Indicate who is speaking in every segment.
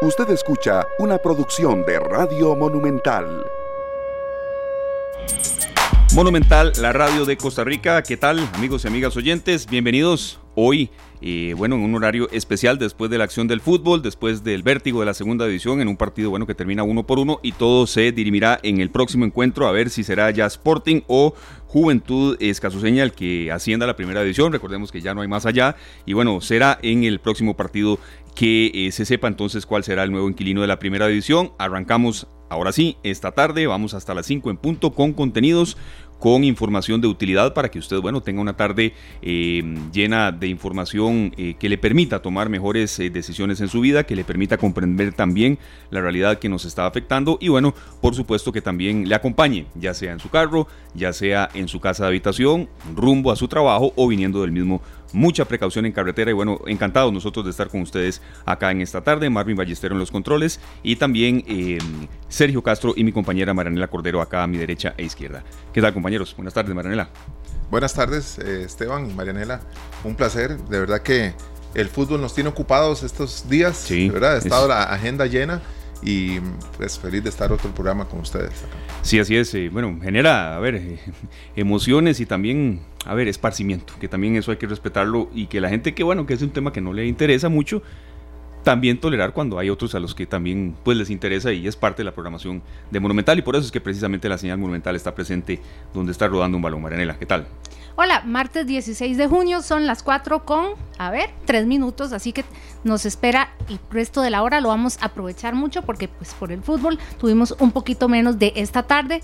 Speaker 1: Usted escucha una producción de Radio Monumental.
Speaker 2: Monumental, la radio de Costa Rica. ¿Qué tal, amigos y amigas oyentes? Bienvenidos hoy, eh, bueno, en un horario especial después de la acción del fútbol, después del vértigo de la segunda división, en un partido, bueno, que termina uno por uno y todo se dirimirá en el próximo encuentro a ver si será ya Sporting o Juventud Escasuseña el que ascienda a la primera división. Recordemos que ya no hay más allá y bueno, será en el próximo partido que eh, se sepa entonces cuál será el nuevo inquilino de la primera división. Arrancamos ahora sí, esta tarde, vamos hasta las 5 en punto con contenidos con información de utilidad para que usted, bueno, tenga una tarde eh, llena de información eh, que le permita tomar mejores eh, decisiones en su vida, que le permita comprender también la realidad que nos está afectando y, bueno, por supuesto que también le acompañe, ya sea en su carro, ya sea en su casa de habitación, rumbo a su trabajo o viniendo del mismo mucha precaución en carretera y bueno, encantados nosotros de estar con ustedes acá en esta tarde, Marvin Ballestero en los controles y también eh, Sergio Castro y mi compañera Maranela Cordero acá a mi derecha e izquierda. ¿Qué tal compañeros? Buenas tardes Maranela.
Speaker 3: Buenas tardes eh, Esteban y Marianela, un placer, de verdad que el fútbol nos tiene ocupados estos días, sí, ¿verdad? Ha estado la agenda llena y pues feliz de estar otro programa con ustedes acá.
Speaker 2: Sí, así es. Eh, bueno, genera, a ver, emociones y también a ver, esparcimiento, que también eso hay que respetarlo y que la gente que, bueno, que es un tema que no le interesa mucho, también tolerar cuando hay otros a los que también pues les interesa y es parte de la programación de Monumental y por eso es que precisamente la señal Monumental está presente donde está rodando un balón. Marianela, ¿qué tal?
Speaker 4: Hola, martes 16 de junio, son las 4 con, a ver, 3 minutos, así que nos espera el resto de la hora, lo vamos a aprovechar mucho porque pues por el fútbol tuvimos un poquito menos de esta tarde,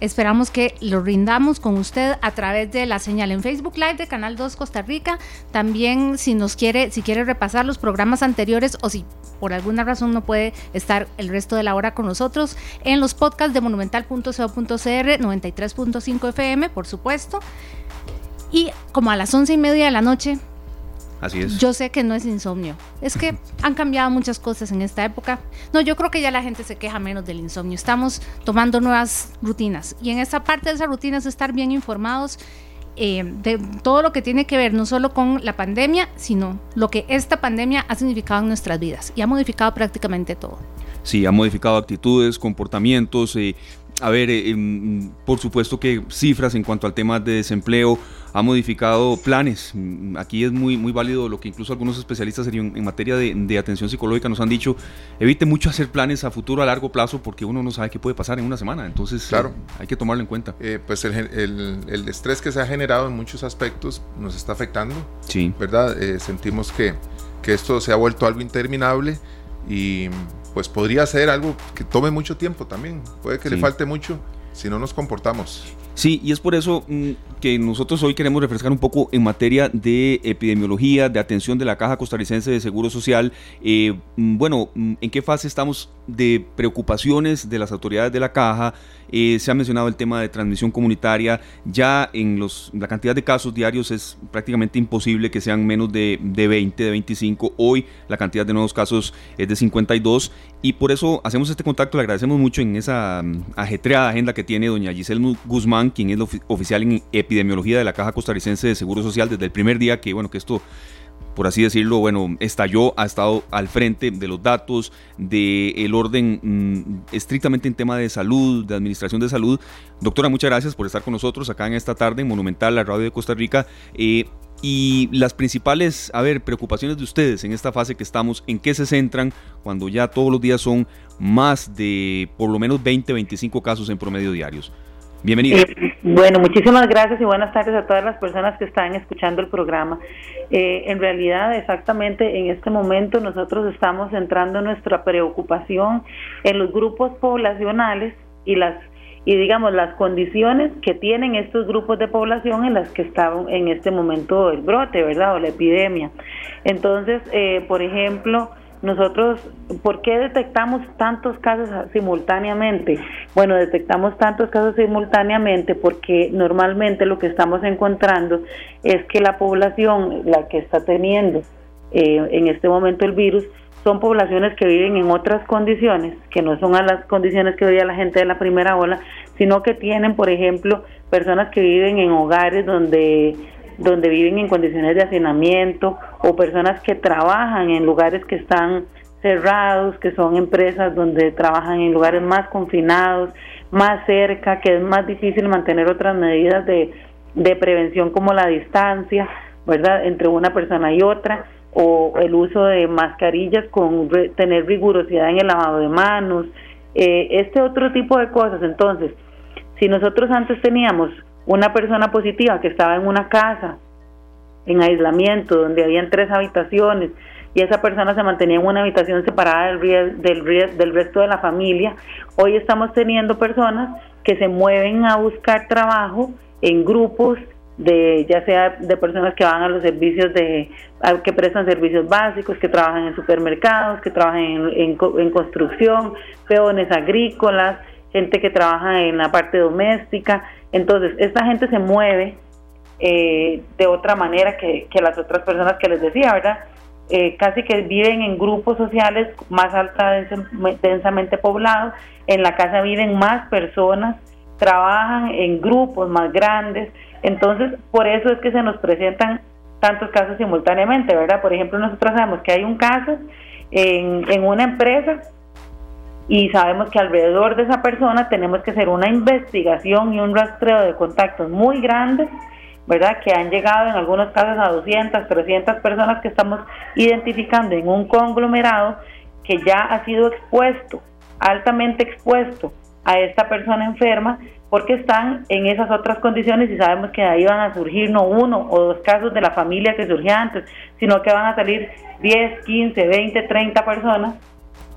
Speaker 4: Esperamos que lo rindamos con usted a través de la señal en Facebook Live de Canal 2 Costa Rica. También si nos quiere, si quiere repasar los programas anteriores o si por alguna razón no puede estar el resto de la hora con nosotros, en los podcasts de monumental.co.cr 93.5 FM, por supuesto. Y como a las once y media de la noche,
Speaker 2: Así es.
Speaker 4: Yo sé que no es insomnio. Es que han cambiado muchas cosas en esta época. No, yo creo que ya la gente se queja menos del insomnio. Estamos tomando nuevas rutinas. Y en esa parte de esas rutinas estar bien informados eh, de todo lo que tiene que ver no solo con la pandemia, sino lo que esta pandemia ha significado en nuestras vidas. Y ha modificado prácticamente todo.
Speaker 2: Sí, ha modificado actitudes, comportamientos. Eh, a ver, eh, em, por supuesto que cifras en cuanto al tema de desempleo, ha modificado planes. Mm, aquí es muy, muy válido lo que incluso algunos especialistas en, materia de, atención psicológica nos han dicho, evite mucho hacer planes a futuro, a largo plazo, porque uno no sabe qué puede pasar en una semana. Entonces, claro. Eh, hay que tomarlo en cuenta.
Speaker 3: Eh, pues el, estrés que se ha generado en muchos aspectos nos está afectando. Sí. ¿Verdad? sentimos que, que esto se ha vuelto algo interminable y pues podría ser algo que tome mucho tiempo también. Puede que le falte mucho si no nos comportamos.
Speaker 2: Sí, y es por eso mm, que nosotros hoy queremos refrescar un poco en materia de epidemiología, de atención de la Caja Costarricense de Seguro Social. Eh, mm, bueno, mm, ¿en qué fase estamos de preocupaciones de las autoridades de la Caja? Eh, se ha mencionado el tema de transmisión comunitaria. Ya en los, la cantidad de casos diarios es prácticamente imposible que sean menos de, de 20, de 25. Hoy la cantidad de nuevos casos es de 52 y por eso hacemos este contacto. Le agradecemos mucho en esa ajetreada agenda que tiene doña Giselle Guzmán quien es oficial en epidemiología de la Caja Costarricense de Seguro Social desde el primer día que, bueno, que esto por así decirlo, bueno, estalló, ha estado al frente de los datos, del el orden mm, estrictamente en tema de salud, de administración de salud. Doctora, muchas gracias por estar con nosotros acá en esta tarde en Monumental, la radio de Costa Rica. Eh, y las principales, a ver, preocupaciones de ustedes en esta fase que estamos, ¿en qué se centran cuando ya todos los días son más de por lo menos 20, 25 casos en promedio diarios? Bienvenido.
Speaker 5: Eh, bueno, muchísimas gracias y buenas tardes a todas las personas que están escuchando el programa. Eh, en realidad, exactamente en este momento nosotros estamos centrando nuestra preocupación en los grupos poblacionales y las y digamos las condiciones que tienen estos grupos de población en las que estaban en este momento el brote, ¿verdad? O la epidemia. Entonces, eh, por ejemplo, nosotros, ¿por qué detectamos tantos casos simultáneamente? Bueno, detectamos tantos casos simultáneamente porque normalmente lo que estamos encontrando es que la población, la que está teniendo eh, en este momento el virus, son poblaciones que viven en otras condiciones, que no son a las condiciones que vivía la gente de la primera ola, sino que tienen, por ejemplo, personas que viven en hogares donde donde viven en condiciones de hacinamiento o personas que trabajan en lugares que están cerrados, que son empresas donde trabajan en lugares más confinados, más cerca, que es más difícil mantener otras medidas de, de prevención como la distancia, ¿verdad?, entre una persona y otra, o el uso de mascarillas con tener rigurosidad en el lavado de manos, eh, este otro tipo de cosas. Entonces, si nosotros antes teníamos una persona positiva que estaba en una casa, en aislamiento, donde habían tres habitaciones, y esa persona se mantenía en una habitación separada del, del, del resto de la familia, hoy estamos teniendo personas que se mueven a buscar trabajo en grupos de ya sea de personas que van a los servicios de que prestan servicios básicos, que trabajan en supermercados, que trabajan en, en, construcción, peones agrícolas, gente que trabaja en la parte doméstica. Entonces, esta gente se mueve eh, de otra manera que, las otras personas que les decía, ¿verdad? Eh, casi que viven en grupos sociales más alta, densamente poblados. En la casa viven más personas, trabajan en grupos más grandes entonces, por eso es que se nos presentan tantos casos simultáneamente, ¿verdad? Por ejemplo, nosotros sabemos que hay un caso en, en una empresa y sabemos que alrededor de esa persona tenemos que hacer una investigación y un rastreo de contactos muy grandes, ¿verdad? Que han llegado en algunos casos a 200, 300 personas que estamos identificando en un conglomerado que ya ha sido expuesto, altamente expuesto a esta persona enferma porque están en esas otras condiciones y sabemos que ahí van a surgir no uno o dos casos de la familia que surgía antes, sino que van a salir 10, 15, 20, 30 personas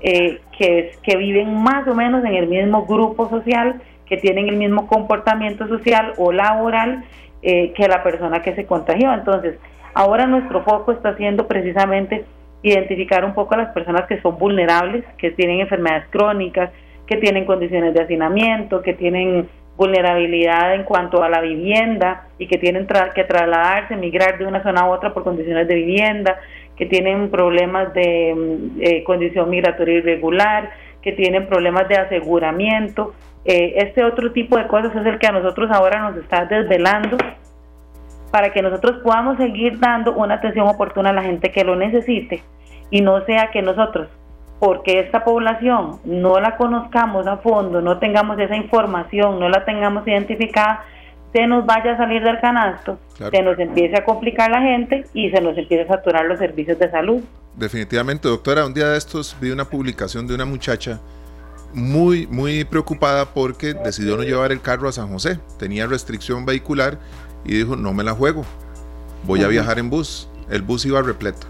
Speaker 5: eh, que, que viven más o menos en el mismo grupo social, que tienen el mismo comportamiento social o laboral eh, que la persona que se contagió. Entonces, ahora nuestro foco está siendo precisamente identificar un poco a las personas que son vulnerables, que tienen enfermedades crónicas, que tienen condiciones de hacinamiento, que tienen vulnerabilidad en cuanto a la vivienda y que tienen que trasladarse, migrar de una zona a otra por condiciones de vivienda, que tienen problemas de mm, eh, condición migratoria irregular, que tienen problemas de aseguramiento. Eh, este otro tipo de cosas es el que a nosotros ahora nos está desvelando para que nosotros podamos seguir dando una atención oportuna a la gente que lo necesite y no sea que nosotros porque esta población no la conozcamos a fondo, no tengamos esa información, no la tengamos identificada, se nos vaya a salir del canasto, se nos empiece a complicar la gente y se nos empiece a saturar los servicios de salud.
Speaker 3: Definitivamente, doctora, un día de estos vi una publicación de una muchacha muy, muy preocupada porque decidió no llevar el carro a San José, tenía restricción vehicular y dijo, no me la juego, voy a viajar en bus, el bus iba repleto.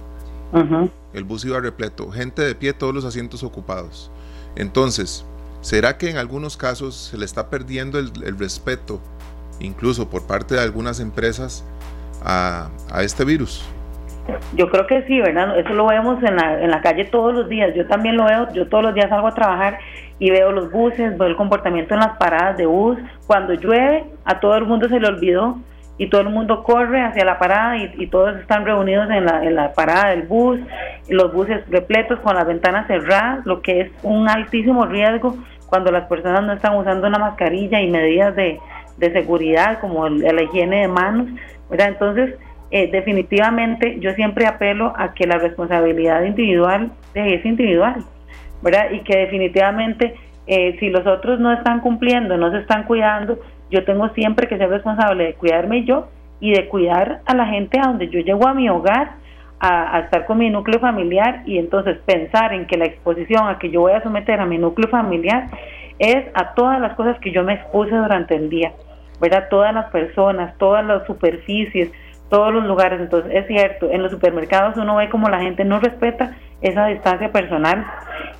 Speaker 3: El bus iba repleto, gente de pie, todos los asientos ocupados. Entonces, ¿será que en algunos casos se le está perdiendo el, respeto, incluso por parte de algunas empresas, a, este virus?
Speaker 5: Yo creo que sí, ¿verdad? Eso lo vemos en la, en la calle todos los días. Yo también lo veo, yo todos los días salgo a trabajar y veo los buses, veo el comportamiento en las paradas de bus. Cuando llueve, a todo el mundo se le olvidó y todo el mundo corre hacia la parada y, todos están reunidos en la, en la, parada del bus, los buses repletos con las ventanas cerradas, lo que es un altísimo riesgo cuando las personas no están usando una mascarilla y medidas de, de seguridad como la higiene de manos. ¿verdad? Entonces, eh, definitivamente yo siempre apelo a que la responsabilidad individual es individual, ¿verdad? Y que definitivamente eh, si los otros no están cumpliendo, no se están cuidando, yo tengo siempre que ser responsable de cuidarme yo y de cuidar a la gente a donde yo llego a mi hogar, a, estar con mi núcleo familiar y entonces pensar en que la exposición a que yo voy a someter a mi núcleo familiar es a todas las cosas que yo me expuse durante el día, ¿verdad? Todas las personas, todas las superficies, todos los lugares. Entonces, es cierto, en los supermercados uno ve como la gente no respeta esa distancia personal,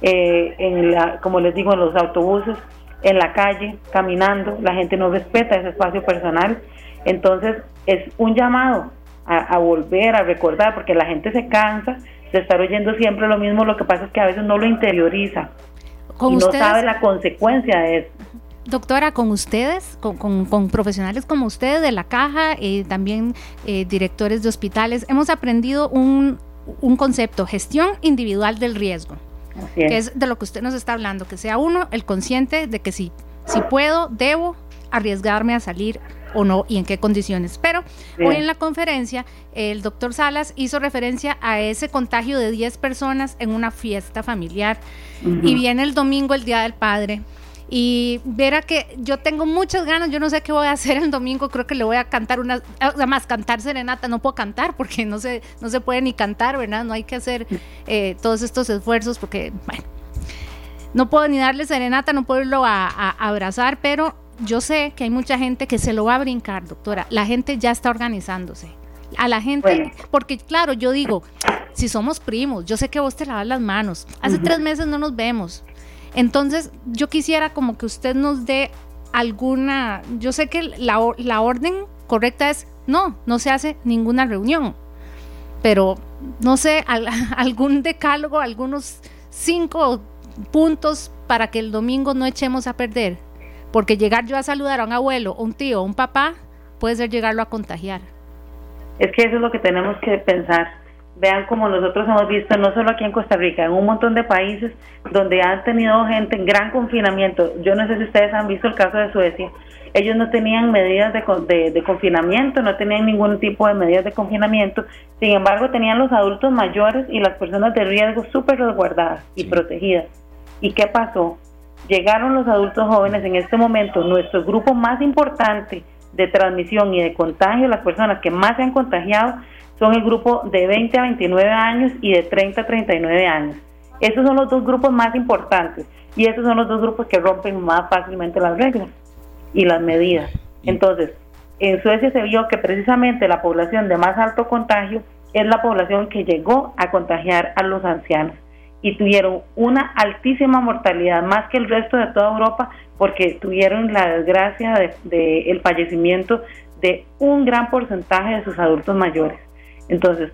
Speaker 5: eh, en la, como les digo, en los autobuses en la calle, caminando, la gente no respeta ese espacio personal. Entonces es un llamado a, volver, a recordar, porque la gente se cansa de estar oyendo siempre lo mismo, lo que pasa es que a veces no lo interioriza y no sabe la consecuencia de eso.
Speaker 4: Doctora, con ustedes, con, profesionales como ustedes de la caja, y eh, también eh, directores de hospitales, hemos aprendido un, un concepto, gestión individual del riesgo que es de lo que usted nos está hablando, que sea uno el consciente de que si, si puedo, debo arriesgarme a salir o no y en qué condiciones. Pero hoy en la conferencia el doctor Salas hizo referencia a ese contagio de 10 personas en una fiesta familiar. Y viene el domingo el Día del Padre y verá que yo tengo muchas ganas, yo no sé qué voy a hacer el domingo, creo que le voy a cantar una, además cantar serenata, no puedo cantar porque no se, no se puede ni cantar, ¿verdad? No hay que hacer eh, todos estos esfuerzos porque, bueno, no puedo ni darle serenata, no puedo irlo a, abrazar, pero yo sé que hay mucha gente que se lo va a brincar, doctora. La gente ya está organizándose. A la gente, porque claro, yo digo, si somos primos, yo sé que vos te lavas las manos. Hace tres meses no nos vemos. Entonces, yo quisiera como que usted nos dé alguna, yo sé que la, la orden correcta es, no, no se hace ninguna reunión, pero no sé, algún decálogo, algunos cinco puntos para que el domingo no echemos a perder, porque llegar yo a saludar a un abuelo, un tío, un papá, puede ser llegarlo a contagiar.
Speaker 5: Es que eso es lo que tenemos que pensar vean como nosotros hemos visto, no solo aquí en Costa Rica, en un montón de países donde han tenido gente en gran confinamiento. Yo no sé si ustedes han visto el caso de Suecia. Ellos no tenían medidas de, de, confinamiento, no tenían ningún tipo de medidas de confinamiento. Sin embargo, tenían los adultos mayores y las personas de riesgo súper resguardadas y protegidas. ¿Y qué pasó? Llegaron los adultos jóvenes en este momento, nuestro grupo más importante de transmisión y de contagio, las personas que más se han contagiado, son el grupo de 20 a 29 años y de 30 a 39 años. Esos son los dos grupos más importantes y esos son los dos grupos que rompen más fácilmente las reglas y las medidas. Entonces, en Suecia se vio que precisamente la población de más alto contagio es la población que llegó a contagiar a los ancianos y tuvieron una altísima mortalidad, más que el resto de toda Europa, porque tuvieron la desgracia del de, el fallecimiento de un gran porcentaje de sus adultos mayores. Entonces,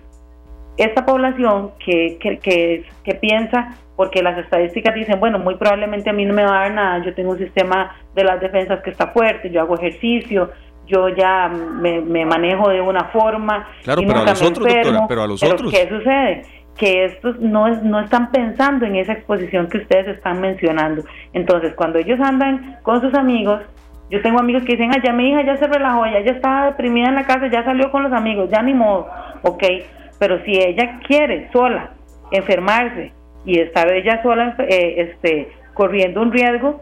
Speaker 5: esta población que, que, que, piensa, porque las estadísticas dicen, bueno, muy probablemente a mí no me va a dar nada, yo tengo un sistema de las defensas que está fuerte, yo hago ejercicio, yo ya me, manejo de una forma.
Speaker 2: Claro, pero a otros, doctora, pero a los otros.
Speaker 5: ¿Qué sucede? Que estos no, no están pensando en esa exposición que ustedes están mencionando. Entonces, cuando ellos andan con sus amigos, yo tengo amigos que dicen, ah, ya mi hija ya se relajó, ya, ya estaba deprimida en la casa, ya salió con los amigos, ya ni modo, ok. Pero si ella quiere sola enfermarse y estar ella sola eh, este, corriendo un riesgo,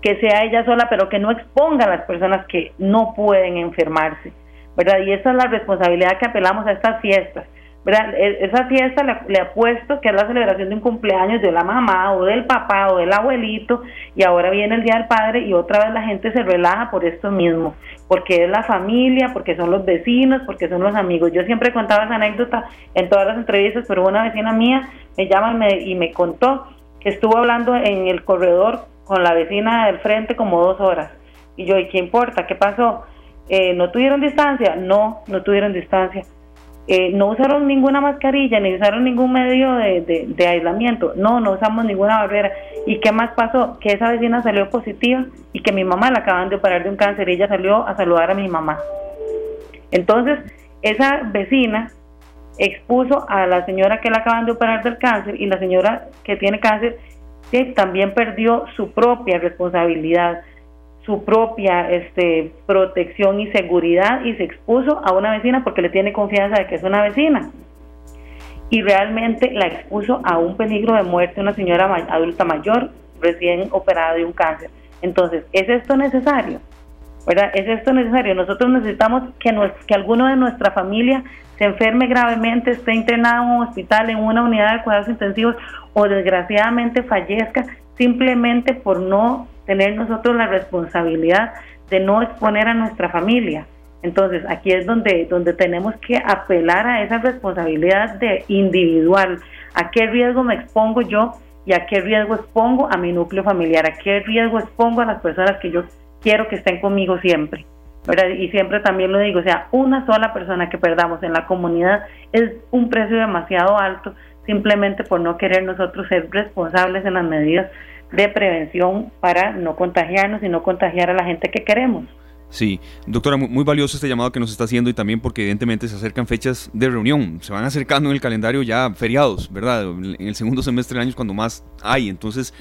Speaker 5: que sea ella sola, pero que no exponga a las personas que no pueden enfermarse, ¿verdad? Y esa es la responsabilidad que apelamos a estas fiestas. E, esa fiesta le, le, apuesto que es la celebración de un cumpleaños de la mamá o del papá o del abuelito y ahora viene el Día del Padre y otra vez la gente se relaja por esto mismo, porque es la familia, porque son los vecinos, porque son los amigos. Yo siempre contaba esa anécdota en todas las entrevistas, pero una vecina mía me llama y me, y me contó que estuvo hablando en el corredor con la vecina del frente como dos horas. Y yo, ¿y qué importa? ¿Qué pasó? Eh, ¿No tuvieron distancia? No, no tuvieron distancia eh, no usaron ninguna mascarilla ni usaron ningún medio de, aislamiento. No, no usamos ninguna barrera. ¿Y qué más pasó? Que esa vecina salió positiva y que mi mamá la acaban de operar de un cáncer y ella salió a saludar a mi mamá. Entonces, esa vecina expuso a la señora que la acaban de operar del cáncer y la señora que tiene cáncer que también perdió su propia responsabilidad su propia este, protección y seguridad y se expuso a una vecina porque le tiene confianza de que es una vecina. Y realmente la expuso a un peligro de muerte una señora adulta mayor recién operada de un cáncer. Entonces, ¿es esto necesario? ¿Verdad? ¿Es esto necesario? Nosotros necesitamos que, que alguno de nuestra familia se enferme gravemente, esté internado en un hospital, en una unidad de cuidados intensivos o desgraciadamente fallezca simplemente por no tener nosotros la responsabilidad de no exponer a nuestra familia. Entonces, aquí es donde, donde tenemos que apelar a esa responsabilidad de individual. ¿A qué riesgo me expongo yo y a qué riesgo expongo a mi núcleo familiar? ¿A qué riesgo expongo a las personas que yo quiero que estén conmigo siempre? Y siempre también lo digo, o sea, una sola persona que perdamos en la comunidad es un precio demasiado alto simplemente por no querer nosotros ser responsables en las medidas de prevención para no contagiarnos y no contagiar a la gente que queremos.
Speaker 2: Sí, doctora, muy, valioso este llamado que nos está haciendo y también porque evidentemente se acercan fechas de reunión, se van acercando en el calendario ya feriados, ¿verdad? En el segundo semestre del año es cuando más hay, entonces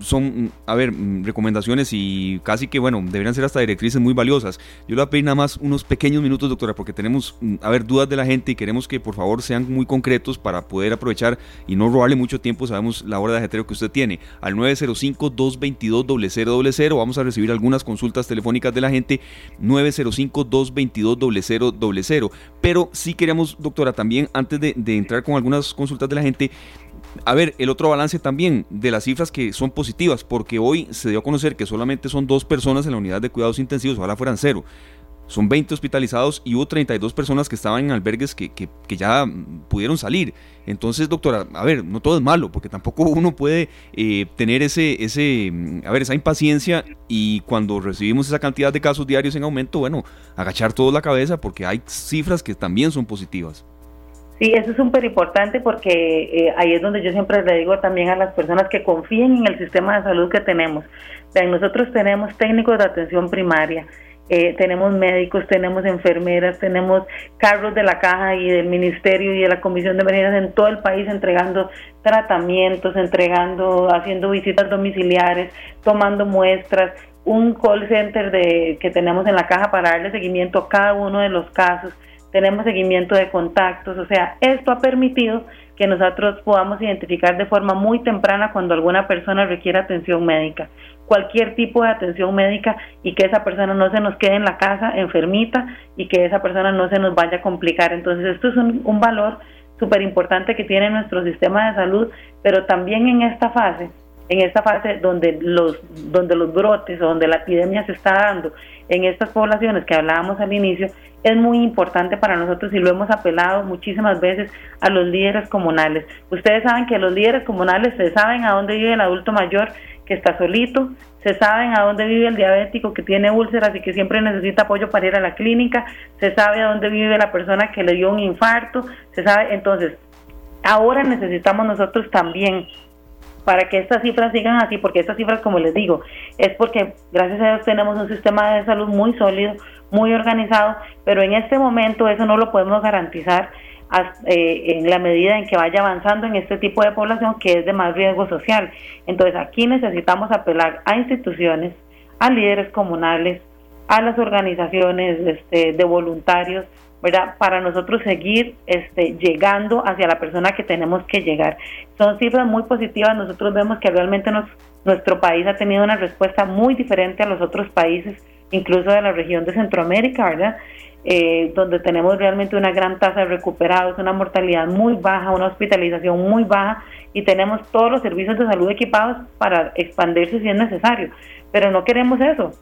Speaker 2: son, a ver, recomendaciones y casi que, bueno, deberían ser hasta directrices muy valiosas. Yo le voy a pedir nada más unos pequeños minutos, doctora, porque tenemos, a ver, dudas de la gente y queremos que por favor sean muy concretos para poder aprovechar y no robarle mucho tiempo, sabemos la hora de ajetreo que usted tiene. Al 905-222-0000 vamos a recibir algunas consultas telefónicas de la gente 905-222-0000. Pero sí queríamos, doctora, también antes de, entrar con algunas consultas de la gente, a ver, el otro balance también de las cifras que son positivas, porque hoy se dio a conocer que solamente son dos personas en la unidad de cuidados intensivos, ojalá fueran cero. Son 20 hospitalizados y hubo 32 personas que estaban en albergues que, que, ya pudieron salir. Entonces, doctora, a ver, no todo es malo, porque tampoco uno puede eh, tener ese, ese, mm, a ver, esa impaciencia y cuando recibimos esa cantidad de casos diarios en aumento, bueno, agachar toda la cabeza porque hay cifras que también son positivas.
Speaker 5: Sí, eso es súper importante porque eh, ahí es donde yo siempre le digo también a las personas que confíen en el sistema de salud que tenemos. Nosotros tenemos técnicos de atención primaria, eh, tenemos médicos, tenemos enfermeras, tenemos carros de la caja y del ministerio y de la comisión de emergencias en todo el país entregando tratamientos, entregando, haciendo visitas domiciliares, tomando muestras, un call center de, que tenemos en la caja para darle seguimiento a cada uno de los casos, tenemos seguimiento de contactos, o sea, esto ha permitido que nosotros podamos identificar de forma muy temprana cuando alguna persona requiere atención médica cualquier tipo de atención médica y que esa persona no se nos quede en la casa enfermita y que esa persona no se nos vaya a complicar. Entonces esto es un, valor súper importante que tiene nuestro sistema de salud, pero también en esta fase, en esta fase donde los, donde los brotes o donde la epidemia se está dando en estas poblaciones que hablábamos al inicio, es muy importante para nosotros y lo hemos apelado muchísimas veces a los líderes comunales. Ustedes saben que los líderes comunales se saben a dónde vive el adulto mayor que está solito, se saben a dónde vive el diabético que tiene úlceras y que siempre necesita apoyo para ir a la clínica, se sabe a dónde vive la persona que le dio un infarto, se sabe, entonces, ahora necesitamos nosotros también para que estas cifras sigan así, porque estas cifras, como les digo, es porque gracias a Dios tenemos un sistema de salud muy sólido, muy organizado, pero en este momento eso no lo podemos garantizar en la medida en que vaya avanzando en este tipo de población que es de más riesgo social. Entonces aquí necesitamos apelar a instituciones, a líderes comunales, a las organizaciones este, de voluntarios. Para nosotros seguir este, llegando hacia la persona que tenemos que llegar. Son cifras muy positivas, nosotros vemos que realmente nos, nuestro país ha tenido una respuesta muy diferente a los otros países, incluso de la región de Centroamérica, ¿verdad? eh, donde tenemos realmente una gran tasa de recuperados, una mortalidad muy baja, una hospitalización muy baja y tenemos todos los servicios de salud equipados para expandirse si es necesario. Pero no queremos eso,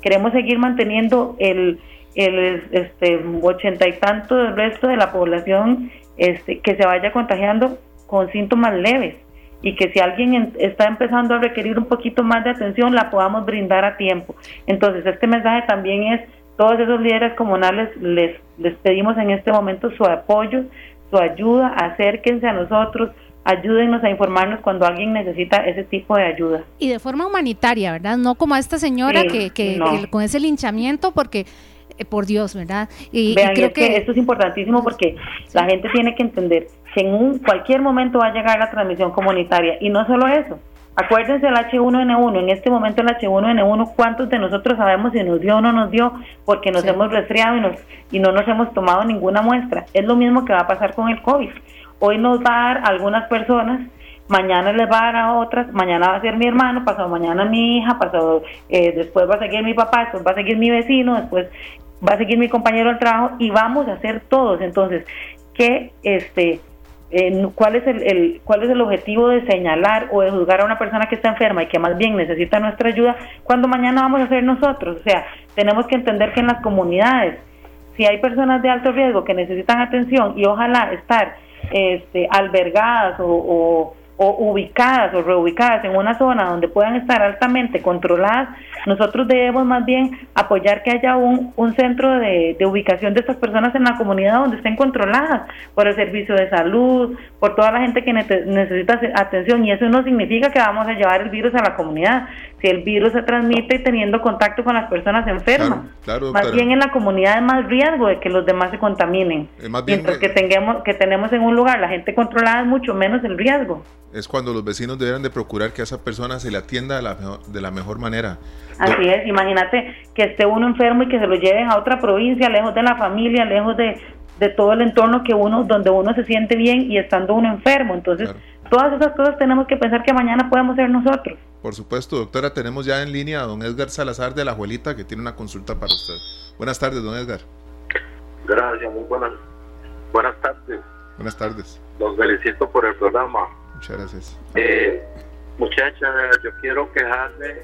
Speaker 5: queremos seguir manteniendo el, el este, ochenta y tanto del resto de la población este, que se vaya contagiando con síntomas leves y que si alguien está empezando a requerir un poquito más de atención la podamos brindar a tiempo. Entonces este mensaje también es todos esos líderes comunales les, les pedimos en este momento su apoyo, su ayuda, acérquense a nosotros, ayúdennos a informarnos cuando alguien necesita ese tipo de ayuda.
Speaker 4: Y de forma humanitaria, ¿verdad? No como a esta señora que, que, con ese linchamiento, porque eh, por Dios, ¿verdad?
Speaker 5: Y, creo que, esto es importantísimo porque la gente tiene que entender que en un, cualquier momento va a llegar la transmisión comunitaria y no solo eso, Acuérdense el H1N1, en este momento el H1N1, ¿cuántos de nosotros sabemos si nos dio o no nos dio? Porque nos hemos resfriado y, nos, y no nos hemos tomado ninguna muestra. Es lo mismo que va a pasar con el COVID. Hoy nos va a dar a algunas personas, mañana les va a dar a otras, mañana va a ser mi hermano, pasado mañana mi hija, pasado eh, después va a seguir mi papá, después va a seguir mi vecino, después va a seguir mi compañero del trabajo y vamos a hacer todos. Entonces, que este cuál es el, cuál es el objetivo de señalar o de juzgar a una persona que está enferma y que más bien necesita nuestra ayuda cuando mañana vamos a ser nosotros. O sea, tenemos que entender que en las comunidades, si hay personas de alto riesgo que necesitan atención y ojalá estar este, albergadas o, o ubicadas o reubicadas en una zona donde puedan estar altamente controladas, nosotros debemos más bien apoyar que haya un, un centro de, de, ubicación de estas personas en la comunidad donde estén controladas por el servicio de salud, por toda la gente que necesita atención y eso no significa que vamos a llevar el virus a la comunidad. Si el virus se transmite teniendo contacto con las personas enfermas, más bien en la comunidad hay más riesgo de que los demás se contaminen. Mientras que tengamos que tenemos en un lugar la gente controlada es mucho menos el riesgo
Speaker 3: es cuando los vecinos deberán de procurar que a esa persona se le atienda de la mejor, de la mejor manera.
Speaker 5: Así es, imagínate que esté uno enfermo y que se lo lleven a otra provincia, lejos de la familia, lejos de, todo el entorno que uno, donde uno se siente bien y estando uno enfermo. Entonces, todas esas cosas tenemos que pensar que mañana podemos ser nosotros.
Speaker 3: Por supuesto, doctora, tenemos ya en línea a don Edgar Salazar de la Abuelita que tiene una consulta para usted. Buenas tardes, don Edgar.
Speaker 6: Gracias, muy buenas. Buenas tardes.
Speaker 3: Buenas tardes.
Speaker 6: Los felicito por el programa.
Speaker 3: Muchas gracias.
Speaker 6: Eh, muchacha, yo quiero quejarme.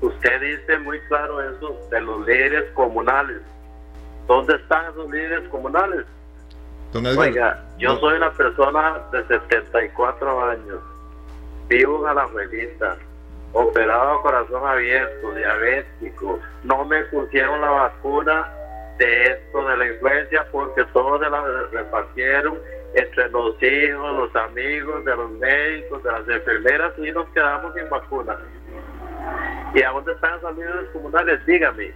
Speaker 6: Usted dice muy claro eso de los líderes comunales. ¿Dónde están esos líderes comunales? Oiga, yo soy una persona de 74 años. Vivo en Alajuelita. Operado a corazón abierto, diabético. No me pusieron la vacuna de esto, de la influencia, porque todos se la repartieron entre los hijos, los amigos, de los médicos, de las enfermeras y nos quedamos sin vacunas. ¿Y a dónde están los comunales? Dígame.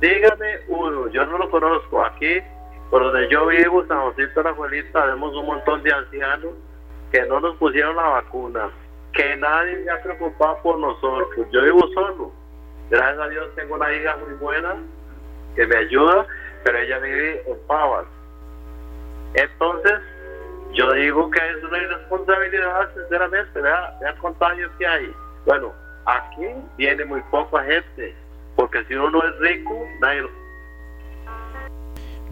Speaker 6: Dígame uno, yo no lo conozco. Aquí, por donde yo vivo, San José de la Juelita, vemos un montón de ancianos que no nos pusieron la vacuna, que nadie se ha preocupado por nosotros. Yo vivo solo. Gracias a Dios tengo una hija muy buena que me ayuda, pero ella vive en Pavas entonces, yo digo que es una irresponsabilidad, sinceramente, vea, vea el contagio que hay. Bueno, aquí viene muy poca gente, porque si uno no es rico, nadie lo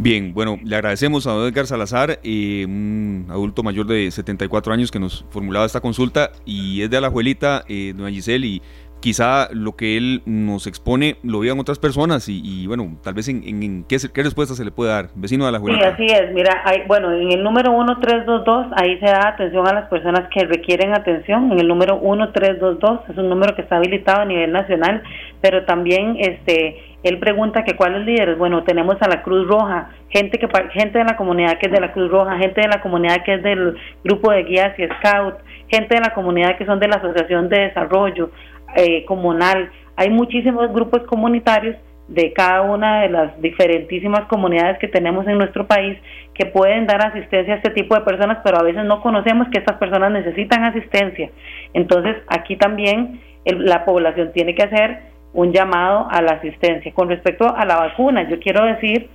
Speaker 2: Bien, bueno, le agradecemos a don Edgar Salazar, eh, un adulto mayor de 74 años que nos formulaba esta consulta y es de Alajuelita, eh, doña Giselle, y quizá lo que él nos expone lo vean otras personas y, bueno, tal vez en, ¿qué, qué, respuesta se le puede dar, vecino de la
Speaker 5: Sí, así es, mira, hay, bueno, en el número 1322 ahí se da atención a las personas que requieren atención, en el número 1322 es un número que está habilitado a nivel nacional, pero también este él pregunta que cuáles líderes, bueno, tenemos a la Cruz Roja, gente que gente de la comunidad que es de la Cruz Roja, gente de la comunidad que es del grupo de guías y scout, gente de la comunidad que son de la Asociación de Desarrollo, eh, comunal. Hay muchísimos grupos comunitarios de cada una de las diferentísimas comunidades que tenemos en nuestro país que pueden dar asistencia a este tipo de personas, pero a veces no conocemos que estas personas necesitan asistencia. Entonces, aquí también la población tiene que hacer un llamado a la asistencia. Con respecto a la vacuna, yo quiero decir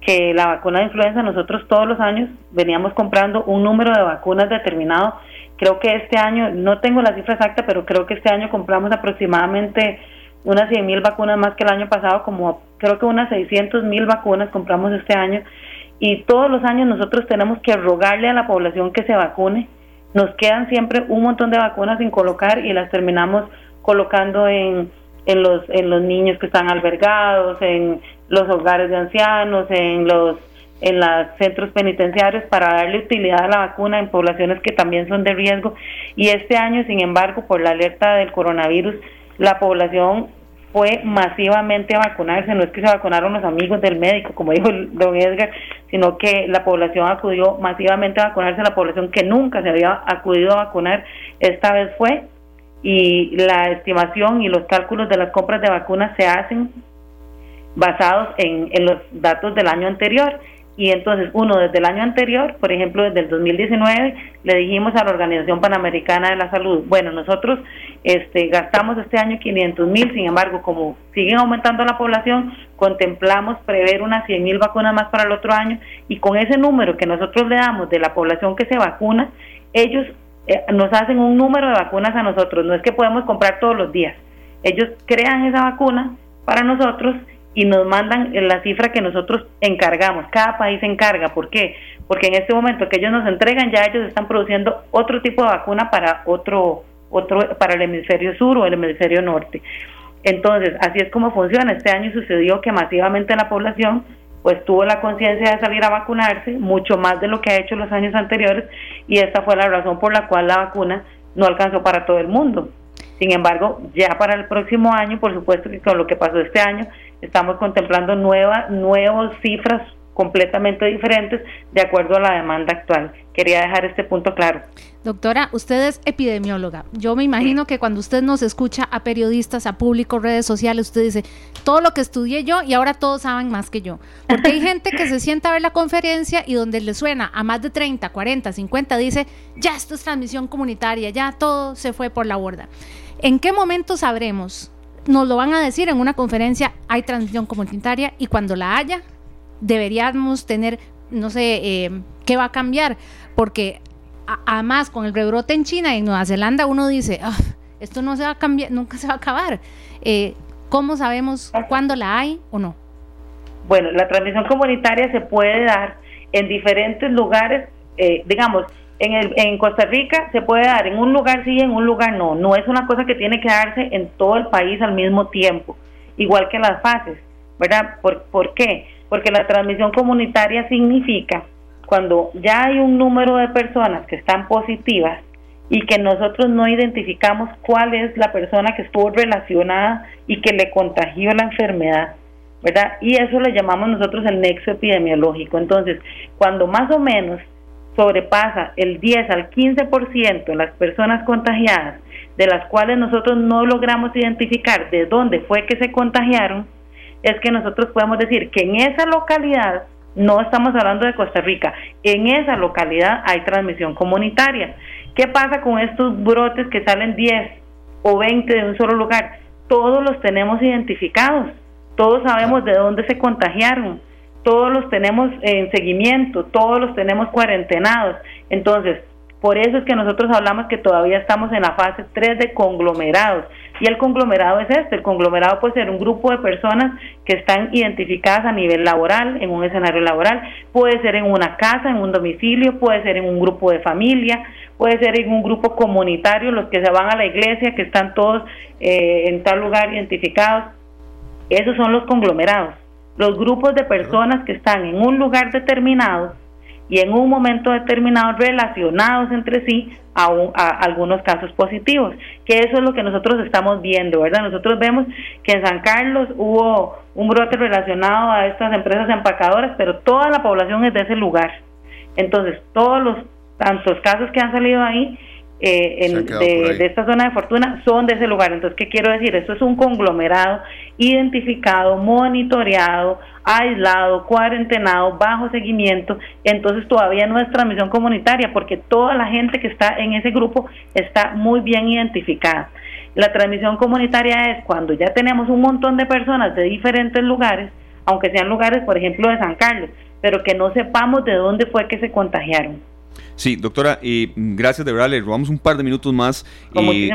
Speaker 5: que la vacuna de influenza nosotros todos los años veníamos comprando un número de vacunas determinado Creo que este año, no tengo la cifra exacta, pero creo que este año compramos aproximadamente unas 100 mil vacunas más que el año pasado, como creo que unas 600 mil vacunas compramos este año. Y todos los años nosotros tenemos que rogarle a la población que se vacune. Nos quedan siempre un montón de vacunas sin colocar y las terminamos colocando en, en, los, en los niños que están albergados, en los hogares de ancianos, en los en los centros penitenciarios para darle utilidad a la vacuna en poblaciones que también son de riesgo. Y este año, sin embargo, por la alerta del coronavirus, la población fue masivamente a vacunarse. No es que se vacunaron los amigos del médico, como dijo don Edgar, sino que la población acudió masivamente a vacunarse. La población que nunca se había acudido a vacunar, esta vez fue. Y la estimación y los cálculos de las compras de vacunas se hacen basados en, en los datos del año anterior. Y entonces uno desde el año anterior, por ejemplo desde el 2019, le dijimos a la Organización Panamericana de la Salud, bueno, nosotros este, gastamos este año 500 mil, sin embargo, como siguen aumentando la población, contemplamos prever unas 100 mil vacunas más para el otro año y con ese número que nosotros le damos de la población que se vacuna, ellos eh, nos hacen un número de vacunas a nosotros, no es que podemos comprar todos los días, ellos crean esa vacuna para nosotros y nos mandan la cifra que nosotros encargamos. Cada país encarga. ¿Por qué? Porque en este momento que ellos nos entregan, ya ellos están produciendo otro tipo de vacuna para otro, otro, para el hemisferio sur o el hemisferio norte. Entonces, así es como funciona. Este año sucedió que masivamente la población pues tuvo la conciencia de salir a vacunarse, mucho más de lo que ha hecho los años anteriores, y esta fue la razón por la cual la vacuna no alcanzó para todo el mundo. Sin embargo, ya para el próximo año, por supuesto que con lo que pasó este año, estamos contemplando nuevas, nuevas cifras completamente diferentes de acuerdo a la demanda actual. Quería dejar este punto claro.
Speaker 4: Doctora, usted es epidemióloga. Yo me imagino que cuando usted nos escucha a periodistas, a público, redes sociales, usted dice, todo lo que estudié yo y ahora todos saben más que yo. Porque hay gente que se sienta a ver la conferencia y donde le suena a más de 30, 40, 50, dice, ya esto es transmisión comunitaria, ya todo se fue por la borda. ¿En qué momento sabremos? Nos lo van a decir en una conferencia, hay transmisión comunitaria y cuando la haya, deberíamos tener, no sé, eh, qué va a cambiar, porque además con el rebrote en China y en Nueva Zelanda uno dice, ah, esto no se va a cambiar, nunca se va a acabar. Eh, ¿Cómo sabemos cuándo la hay o no?
Speaker 5: Bueno, la transmisión comunitaria se puede dar en diferentes lugares, eh, digamos, en, el, en Costa Rica se puede dar en un lugar sí, en un lugar no. No es una cosa que tiene que darse en todo el país al mismo tiempo, igual que las fases, ¿verdad? ¿Por, ¿por qué? Porque la transmisión comunitaria significa cuando ya hay un número de personas que están positivas y que nosotros no identificamos cuál es la persona que estuvo relacionada y que le contagió la enfermedad, ¿verdad? Y eso le llamamos nosotros el nexo epidemiológico. Entonces, cuando más o menos sobrepasa el 10 al 15% de las personas contagiadas, de las cuales nosotros no logramos identificar de dónde fue que se contagiaron, es que nosotros podemos decir que en esa localidad, no estamos hablando de Costa Rica, en esa localidad hay transmisión comunitaria. ¿Qué pasa con estos brotes que salen 10 o 20 de un solo lugar? Todos los tenemos identificados, todos sabemos de dónde se contagiaron, todos los tenemos en seguimiento, todos los tenemos cuarentenados. Entonces, por eso es que nosotros hablamos que todavía estamos en la fase 3 de conglomerados. Y el conglomerado es este, el conglomerado puede ser un grupo de personas que están identificadas a nivel laboral, en un escenario laboral, puede ser en una casa, en un domicilio, puede ser en un grupo de familia, puede ser en un grupo comunitario, los que se van a la iglesia, que están todos eh, en tal lugar identificados. Esos son los conglomerados, los grupos de personas que están en un lugar determinado y en un momento determinado relacionados entre sí a, algunos casos positivos, que eso es lo que nosotros estamos viendo, ¿verdad? Nosotros vemos que en San Carlos hubo un brote relacionado a estas empresas empacadoras, pero toda la población es de ese lugar. Entonces, todos los tantos casos que han salido ahí eh, de, esta zona de fortuna son de ese lugar. Entonces, ¿qué quiero decir? Esto es un conglomerado identificado, monitoreado, aislado, cuarentenado, bajo seguimiento. Entonces, todavía no es transmisión comunitaria porque toda la gente que está en ese grupo está muy bien identificada. La transmisión comunitaria es cuando ya tenemos un montón de personas de diferentes lugares, aunque sean lugares, por ejemplo, de San Carlos, pero que no sepamos de dónde fue que se contagiaron.
Speaker 2: Sí, doctora, gracias de verdad, le robamos un par de minutos más. y,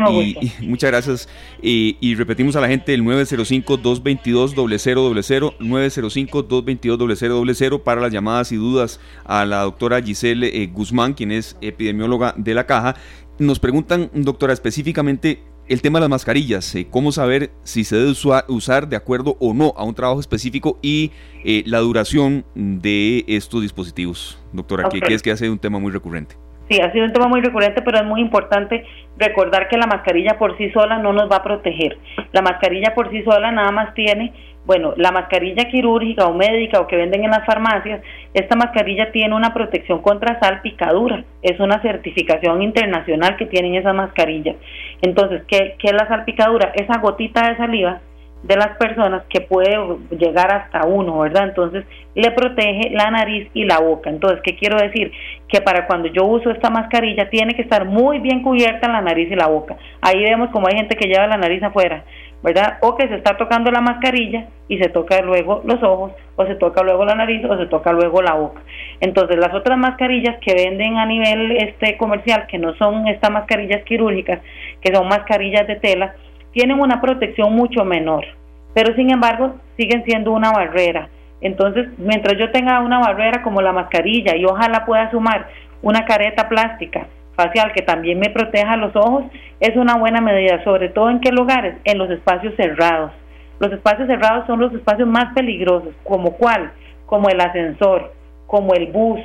Speaker 2: muchas gracias. y repetimos a la gente el 905-222-0000, 905-222-0000 para las llamadas y dudas a la doctora Giselle eh, Guzmán, quien es epidemióloga de la caja. Nos preguntan, doctora, específicamente el tema de las mascarillas, eh, cómo saber si se debe usar de acuerdo o no a un trabajo específico y eh, la duración de estos dispositivos. Doctora, que, es que hace un tema muy recurrente.
Speaker 5: Sí, ha sido un tema muy recurrente, pero es muy importante recordar que la mascarilla por sí sola no nos va a proteger. La mascarilla por sí sola nada más tiene bueno, la mascarilla quirúrgica o médica o que venden en las farmacias, esta mascarilla tiene una protección contra salpicadura. Es una certificación internacional que tienen esas mascarillas. Entonces, ¿qué, ¿qué, es la salpicadura? Esa gotita de saliva de las personas que puede llegar hasta uno, ¿verdad? Entonces, le protege la nariz y la boca. Entonces, ¿qué quiero decir? Que para cuando yo uso esta mascarilla tiene que estar muy bien cubierta la nariz y la boca. Ahí vemos como hay gente que lleva la nariz afuera ¿verdad? O que se está tocando la mascarilla y se toca luego los ojos, o se toca luego la nariz, o se toca luego la boca. Entonces, las otras mascarillas que venden a nivel este comercial, que no son estas mascarillas quirúrgicas, que son mascarillas de tela, tienen una protección mucho menor, pero sin embargo siguen siendo una barrera. Entonces, mientras yo tenga una barrera como la mascarilla y ojalá pueda sumar una careta plástica facial que también me proteja los ojos es una buena medida, sobre todo en qué lugares, en los espacios cerrados. Los espacios cerrados son los espacios más peligrosos, como cuál, como el ascensor, como el bus,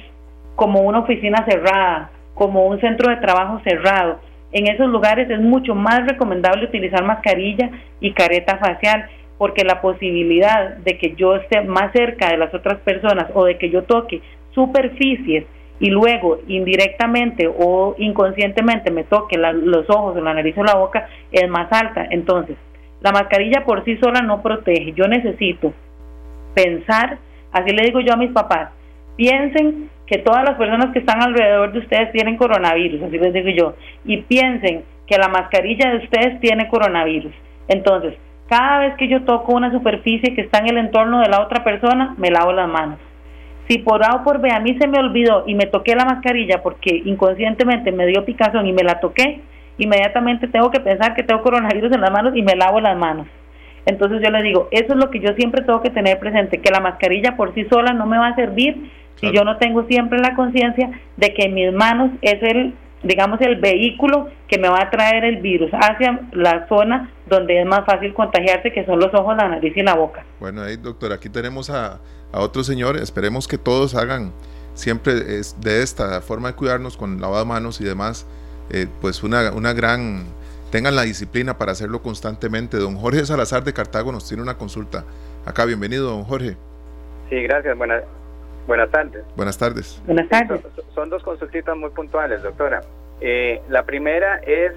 Speaker 5: como una oficina cerrada, como un centro de trabajo cerrado. En esos lugares es mucho más recomendable utilizar mascarilla y careta facial porque la posibilidad de que yo esté más cerca de las otras personas o de que yo toque superficies y luego indirectamente o inconscientemente me toque los ojos o la nariz o la boca es más alta. Entonces, la mascarilla por sí sola no protege. Yo necesito pensar, así le digo yo a mis papás, piensen que todas las personas que están alrededor de ustedes tienen coronavirus, así les digo yo, y piensen que la mascarilla de ustedes tiene coronavirus. Entonces, cada vez que yo toco una superficie que está en el entorno de la otra persona, me lavo las manos. Si por A o por B a mí se me olvidó y me toqué la mascarilla porque inconscientemente me dio picazón y me la toqué, inmediatamente tengo que pensar que tengo coronavirus en las manos y me lavo las manos. Entonces yo le digo, eso es lo que yo siempre tengo que tener presente, que la mascarilla por sí sola no me va a servir si yo no tengo siempre la conciencia de que mis manos es el digamos, el vehículo que me va a traer el virus hacia la zona donde es más fácil contagiarse, que son los ojos, la nariz y la boca.
Speaker 3: Bueno, ahí, doctor, aquí tenemos a, a otro señor. Esperemos que todos hagan siempre es de esta forma de cuidarnos con lavado de manos y demás, eh, pues una, una gran, tengan la disciplina para hacerlo constantemente. Don Jorge Salazar de Cartago nos tiene una consulta. Acá, bienvenido, don Jorge.
Speaker 7: Sí, gracias. Buenas, Buenas tardes.
Speaker 3: Buenas tardes.
Speaker 5: Buenas tardes.
Speaker 7: Son, dos consultitas muy puntuales, doctora. Eh, la primera es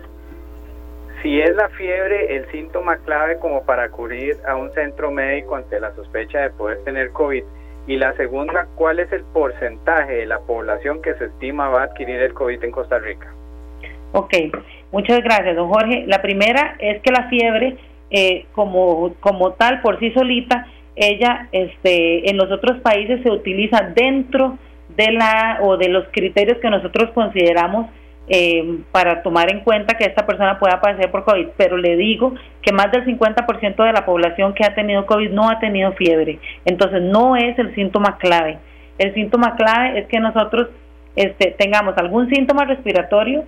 Speaker 7: si es la fiebre el síntoma clave como para acudir a un centro médico ante la sospecha de poder tener COVID. Y la segunda, ¿cuál es el porcentaje de la población que se estima va a adquirir el COVID en Costa Rica?
Speaker 5: Ok, muchas gracias, don Jorge. La primera es que la fiebre, eh, como, como tal, por sí solita, ella este, en los otros países se utiliza dentro de la o de los criterios que nosotros consideramos eh, para tomar en cuenta que esta persona pueda padecer por COVID, pero le digo que más del 50% de la población que ha tenido COVID no ha tenido fiebre, entonces no es el síntoma clave. El síntoma clave es que nosotros este, tengamos algún síntoma respiratorio,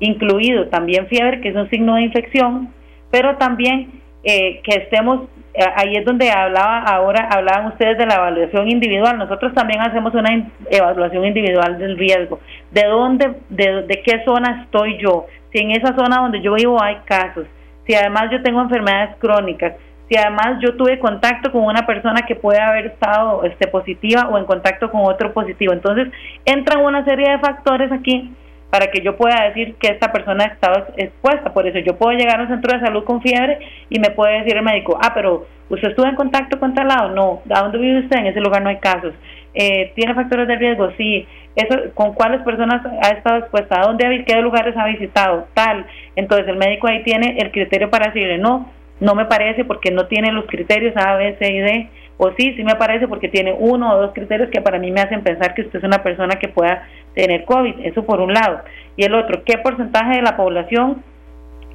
Speaker 5: incluido también fiebre, que es un signo de infección, pero también eh, que estemos ahí es donde hablaba ahora hablaban ustedes de la evaluación individual. Nosotros también hacemos una evaluación individual del riesgo. De dónde de, de qué zona estoy yo si en esa zona donde yo vivo hay casos. Si además yo tengo enfermedades crónicas. Si además yo tuve contacto con una persona que puede haber estado este positiva o en contacto con otro positivo. Entonces entran una serie de factores aquí para que yo pueda decir que esta persona ha estado expuesta. Por eso yo puedo llegar a un centro de salud con fiebre y me puede decir el médico, ah, pero usted estuvo en contacto con tal lado, no, ¿a dónde vive usted? En ese lugar no hay casos. Eh, ¿Tiene factores de riesgo? Sí. Eso, ¿Con cuáles personas ha estado expuesta? ¿A dónde, qué lugares ha visitado? Tal. Entonces el médico ahí tiene el criterio para decirle, no, no me parece porque no tiene los criterios A, B, C y D o sí, sí me parece porque tiene uno o dos criterios que para mí me hacen pensar que usted es una persona que pueda tener COVID, eso por un lado. Y el otro, ¿qué porcentaje de la población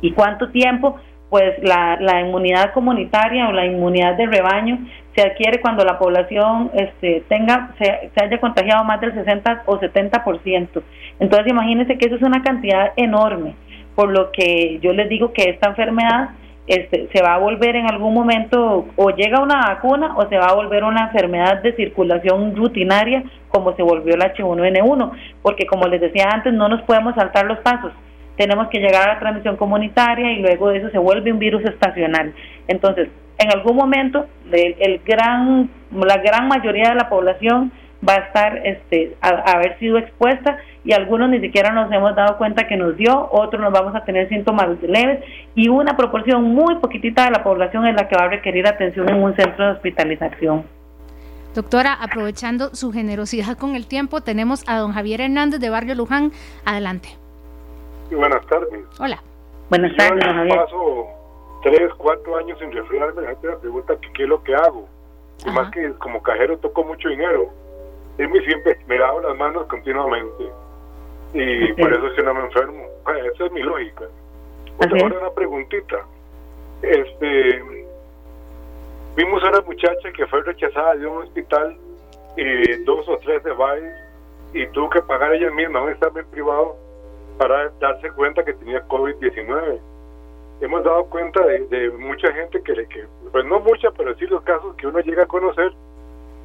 Speaker 5: y cuánto tiempo? Pues la, inmunidad comunitaria o la inmunidad de rebaño se adquiere cuando la población este, tenga se, se haya contagiado más del 60 o 70%. Entonces imagínense que eso es una cantidad enorme, por lo que yo les digo que esta enfermedad este, se va a volver en algún momento o llega una vacuna o se va a volver una enfermedad de circulación rutinaria como se volvió el H1N1, porque como les decía antes, no nos podemos saltar los pasos. Tenemos que llegar a la transmisión comunitaria y luego de eso se vuelve un virus estacional. Entonces, en algún momento, el gran, la gran mayoría de la población va a estar este, a, haber sido expuesta y algunos ni siquiera nos hemos dado cuenta que nos dio, otros nos vamos a tener síntomas leves y una proporción muy poquitita de la población es la que va a requerir atención en un centro de hospitalización.
Speaker 4: Doctora, aprovechando su generosidad con el tiempo, tenemos a don Javier Hernández de Barrio Luján. Adelante.
Speaker 8: buenas tardes.
Speaker 4: Hola.
Speaker 5: Buenas tardes,
Speaker 8: don Javier. Paso tres, cuatro años sin resfriarme. La gente me pregunta qué es lo que hago. Y más que como cajero toco mucho dinero es muy simple, me lavo las manos continuamente y por eso si no me enfermo. esa es mi lógica. ahora una preguntita. Este, vimos a una muchacha que fue rechazada de un hospital y dos o tres de baile y tuvo que pagar ella misma un examen privado para darse cuenta que tenía COVID-19. Hemos dado cuenta de, mucha gente que, que, pues no mucha, pero sí los casos que uno llega a conocer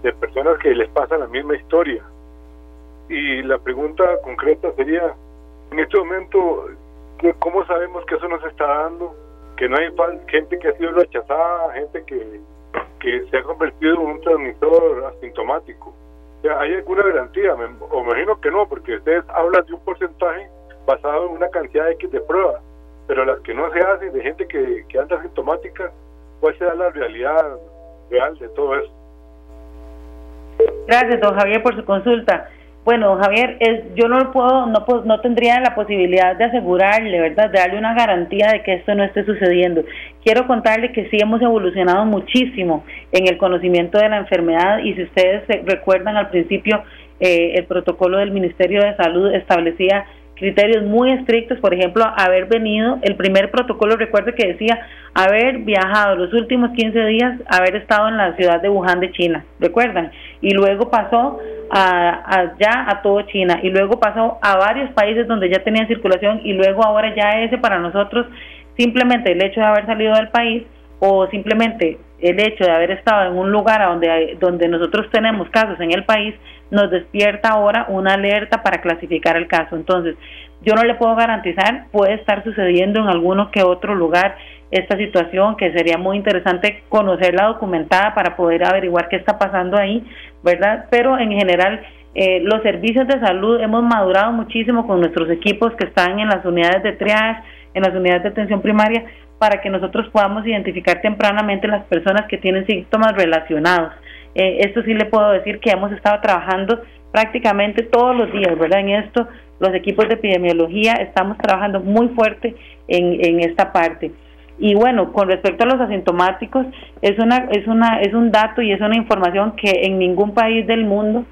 Speaker 8: de personas que les pasa la misma historia. Y la pregunta concreta sería, en este momento, ¿cómo sabemos que eso nos está dando? Que no hay gente que ha sido rechazada, gente que, que se ha convertido en un transmisor asintomático. ¿Hay alguna garantía? Me, imagino que no, porque ustedes hablan de un porcentaje basado en una cantidad X de pruebas, pero las que no se hacen, de gente que, que anda asintomática, ¿cuál será la realidad real de todo eso?
Speaker 5: Gracias, don Javier, por su consulta. Bueno, Javier, es, yo no puedo, no, no tendría la posibilidad de asegurarle, ¿verdad? De darle una garantía de que esto no esté sucediendo. Quiero contarle que sí hemos evolucionado muchísimo en el conocimiento de la enfermedad y si ustedes recuerdan al principio, eh, el protocolo del Ministerio de Salud establecía criterios muy estrictos, por ejemplo, haber venido, el primer protocolo, recuerdo que decía, haber viajado los últimos 15 días, haber estado en la ciudad de Wuhan de China, ¿recuerdan? Y luego pasó a, ya a todo China, y luego pasó a varios países donde ya tenían circulación, y luego ahora ya ese para nosotros, simplemente el hecho de haber salido del país, o simplemente el hecho de haber estado en un lugar donde, donde nosotros tenemos casos en el país, nos despierta ahora una alerta para clasificar el caso. Entonces, yo no le puedo garantizar, puede estar sucediendo en alguno que otro lugar esta situación, que sería muy interesante conocerla documentada para poder averiguar qué está pasando ahí, ¿verdad? Pero en general, eh, los servicios de salud hemos madurado muchísimo con nuestros equipos que están en las unidades de triage, en las unidades de atención primaria, para que nosotros podamos identificar tempranamente las personas que tienen síntomas relacionados. Eh, esto sí le puedo decir que hemos estado trabajando prácticamente todos los días, ¿verdad? En esto, los equipos de epidemiología estamos trabajando muy fuerte en, en esta parte. Y bueno, con respecto a los asintomáticos, es una es una es un dato y es una información que en ningún país del mundo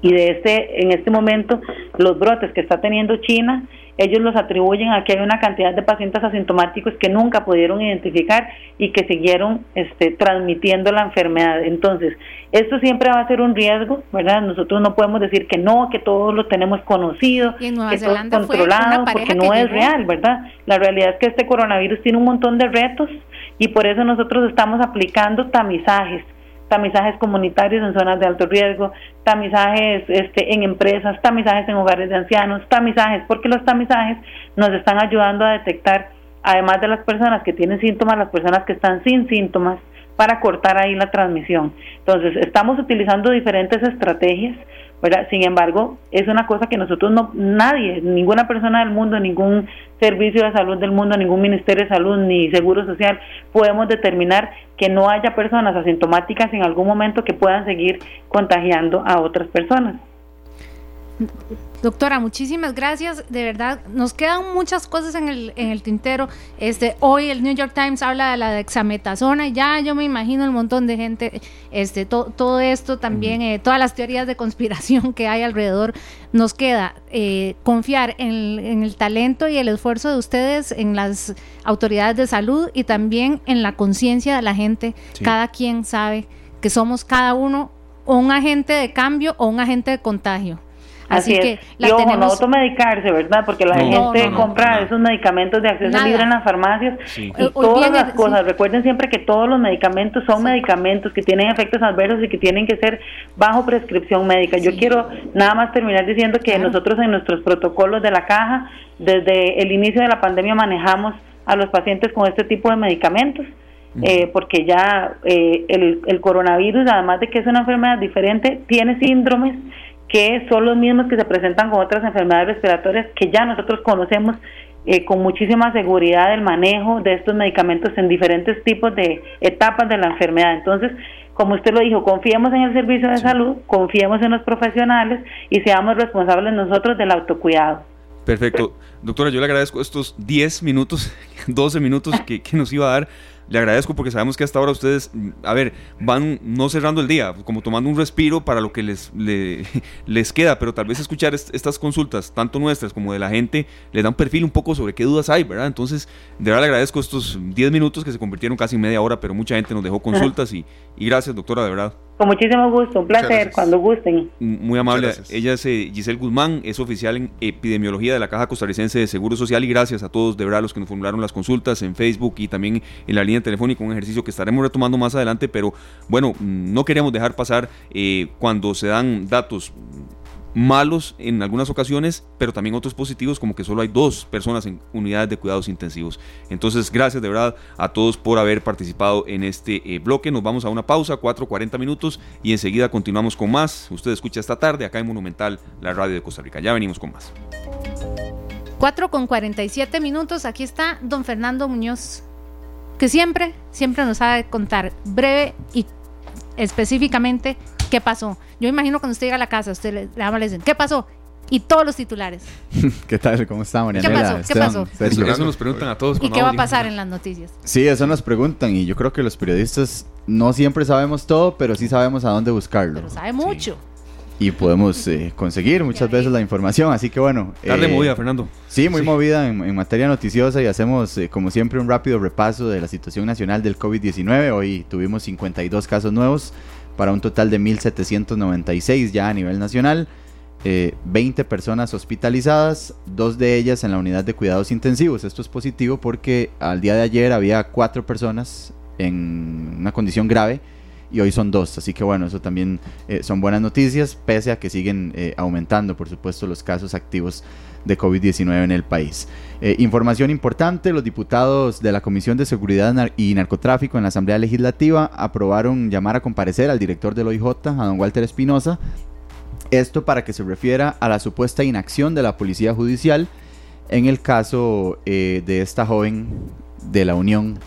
Speaker 5: y de este en este momento los brotes que está teniendo China ellos los atribuyen a que hay una cantidad de pacientes asintomáticos que nunca pudieron identificar y que siguieron este, transmitiendo la enfermedad. Entonces, esto siempre va a ser un riesgo, ¿verdad? Nosotros no podemos decir que no, que todos lo tenemos conocido, que todo es controlado, porque no es real, ¿verdad? La realidad es que este coronavirus tiene un montón de retos y por eso nosotros estamos aplicando tamizajes tamizajes comunitarios en zonas de alto riesgo, tamizajes este, en empresas, tamizajes en hogares de ancianos, tamizajes, porque los tamizajes nos están ayudando a detectar, además de las personas que tienen síntomas, las personas que están sin síntomas, para cortar ahí la transmisión. Entonces, estamos utilizando diferentes estrategias sin embargo, es una cosa que nosotros no, nadie, ninguna persona del mundo, ningún servicio de salud del mundo, ningún ministerio de salud ni seguro social, podemos determinar que no haya personas asintomáticas en algún momento que puedan seguir contagiando a otras personas.
Speaker 4: Doctora, muchísimas gracias. De verdad, nos quedan muchas cosas en el, en el tintero. Este, hoy el New York Times habla de la dexametasona y ya yo me imagino el montón de gente, este, todo esto también, eh, todas las teorías de conspiración que hay alrededor. Nos queda eh, confiar en, el talento y el esfuerzo de ustedes, en las autoridades de salud y también en la conciencia de la gente. Cada quien sabe que somos cada uno un agente de cambio o un agente de contagio.
Speaker 5: Así, que la y ojo, no automedicarse, ¿verdad? Porque la gente compra esos medicamentos de acceso libre en las farmacias y todas las cosas. Recuerden siempre que todos los medicamentos son medicamentos que tienen efectos adversos y que tienen que ser bajo prescripción médica. Yo quiero nada más terminar diciendo que nosotros en nuestros protocolos de la caja, desde el inicio de la pandemia manejamos a los pacientes con este tipo de medicamentos. Eh, porque ya eh, el, el coronavirus, además de que es una enfermedad diferente, tiene síndromes que son los mismos que se presentan con otras enfermedades respiratorias que ya nosotros conocemos eh, con muchísima seguridad el manejo de estos medicamentos en diferentes tipos de etapas de la enfermedad. Entonces, como usted lo dijo, confiemos en el servicio de salud, confiemos en los profesionales y seamos responsables nosotros del autocuidado.
Speaker 2: Perfecto. Doctora, yo le agradezco estos 10 minutos, 12 minutos que, que nos iba a dar le agradezco porque sabemos que hasta ahora ustedes, a ver, van no cerrando el día, como tomando un respiro para lo que les, les queda, pero tal vez escuchar estas consultas, tanto nuestras como de la gente, les da un perfil un poco sobre qué dudas hay, ¿verdad? Entonces, de verdad le agradezco estos 10 minutos que se convirtieron casi en media hora, pero mucha gente nos dejó consultas y, y gracias, doctora, de verdad.
Speaker 5: Con muchísimo gusto, un placer, cuando gusten.
Speaker 2: Muy amable. Ella es eh, Giselle Guzmán, es oficial en epidemiología de la Caja Costarricense De Seguro Social y gracias a todos de verdad los que nos formularon las consultas en Facebook y también en la línea telefónica, un ejercicio que estaremos retomando más adelante, pero bueno, no queremos dejar pasar eh, cuando se dan datos malos en algunas ocasiones, pero también otros positivos, como que solo hay dos personas en unidades de cuidados intensivos. Entonces, gracias de verdad a todos por haber participado en este eh, bloque. Nos vamos a una pausa, 4.40 minutos, y enseguida continuamos con más. Usted escucha esta tarde acá en Monumental, la radio de Costa Rica. Ya venimos con más.
Speaker 4: 4 con 47 minutos, aquí está don Fernando Muñoz, que siempre, siempre nos sabe contar breve y específicamente qué pasó. Yo imagino cuando usted llega a la casa, usted le, le, le dice, ¿qué pasó? Y todos los titulares.
Speaker 9: ¿Qué tal? ¿Cómo está, Mariana?
Speaker 4: ¿Qué pasó? ¿Qué pasó?
Speaker 2: Eso, nos preguntan a todos.
Speaker 4: ¿Y qué va a pasar en las noticias?
Speaker 9: Sí, eso nos preguntan y yo creo que los periodistas no siempre sabemos todo, pero sí sabemos a dónde buscarlo.
Speaker 4: Pero sabe mucho.
Speaker 9: Y podemos eh, conseguir muchas veces la información, así que bueno.
Speaker 2: Tarde eh, movida, Fernando.
Speaker 9: Sí, muy movida en, en, materia noticiosa y hacemos, eh, como siempre, un rápido repaso de la situación nacional del COVID-19. Hoy tuvimos 52 casos nuevos para un total de 1.796 ya a nivel nacional. 20 personas hospitalizadas, dos de ellas en la unidad de cuidados intensivos. Esto es positivo porque al día de ayer había cuatro personas en una condición grave y hoy son dos. Así que bueno, eso también eh, son buenas noticias, pese a que siguen eh, aumentando, por supuesto, los casos activos de COVID-19 en el país. Eh, información importante, los diputados de la Comisión de Seguridad y Narcotráfico en la Asamblea Legislativa aprobaron llamar a comparecer al director del OIJ, a don Walter Espinosa, esto para que se refiera a la supuesta inacción de la Policía Judicial en el caso de esta joven de la Unión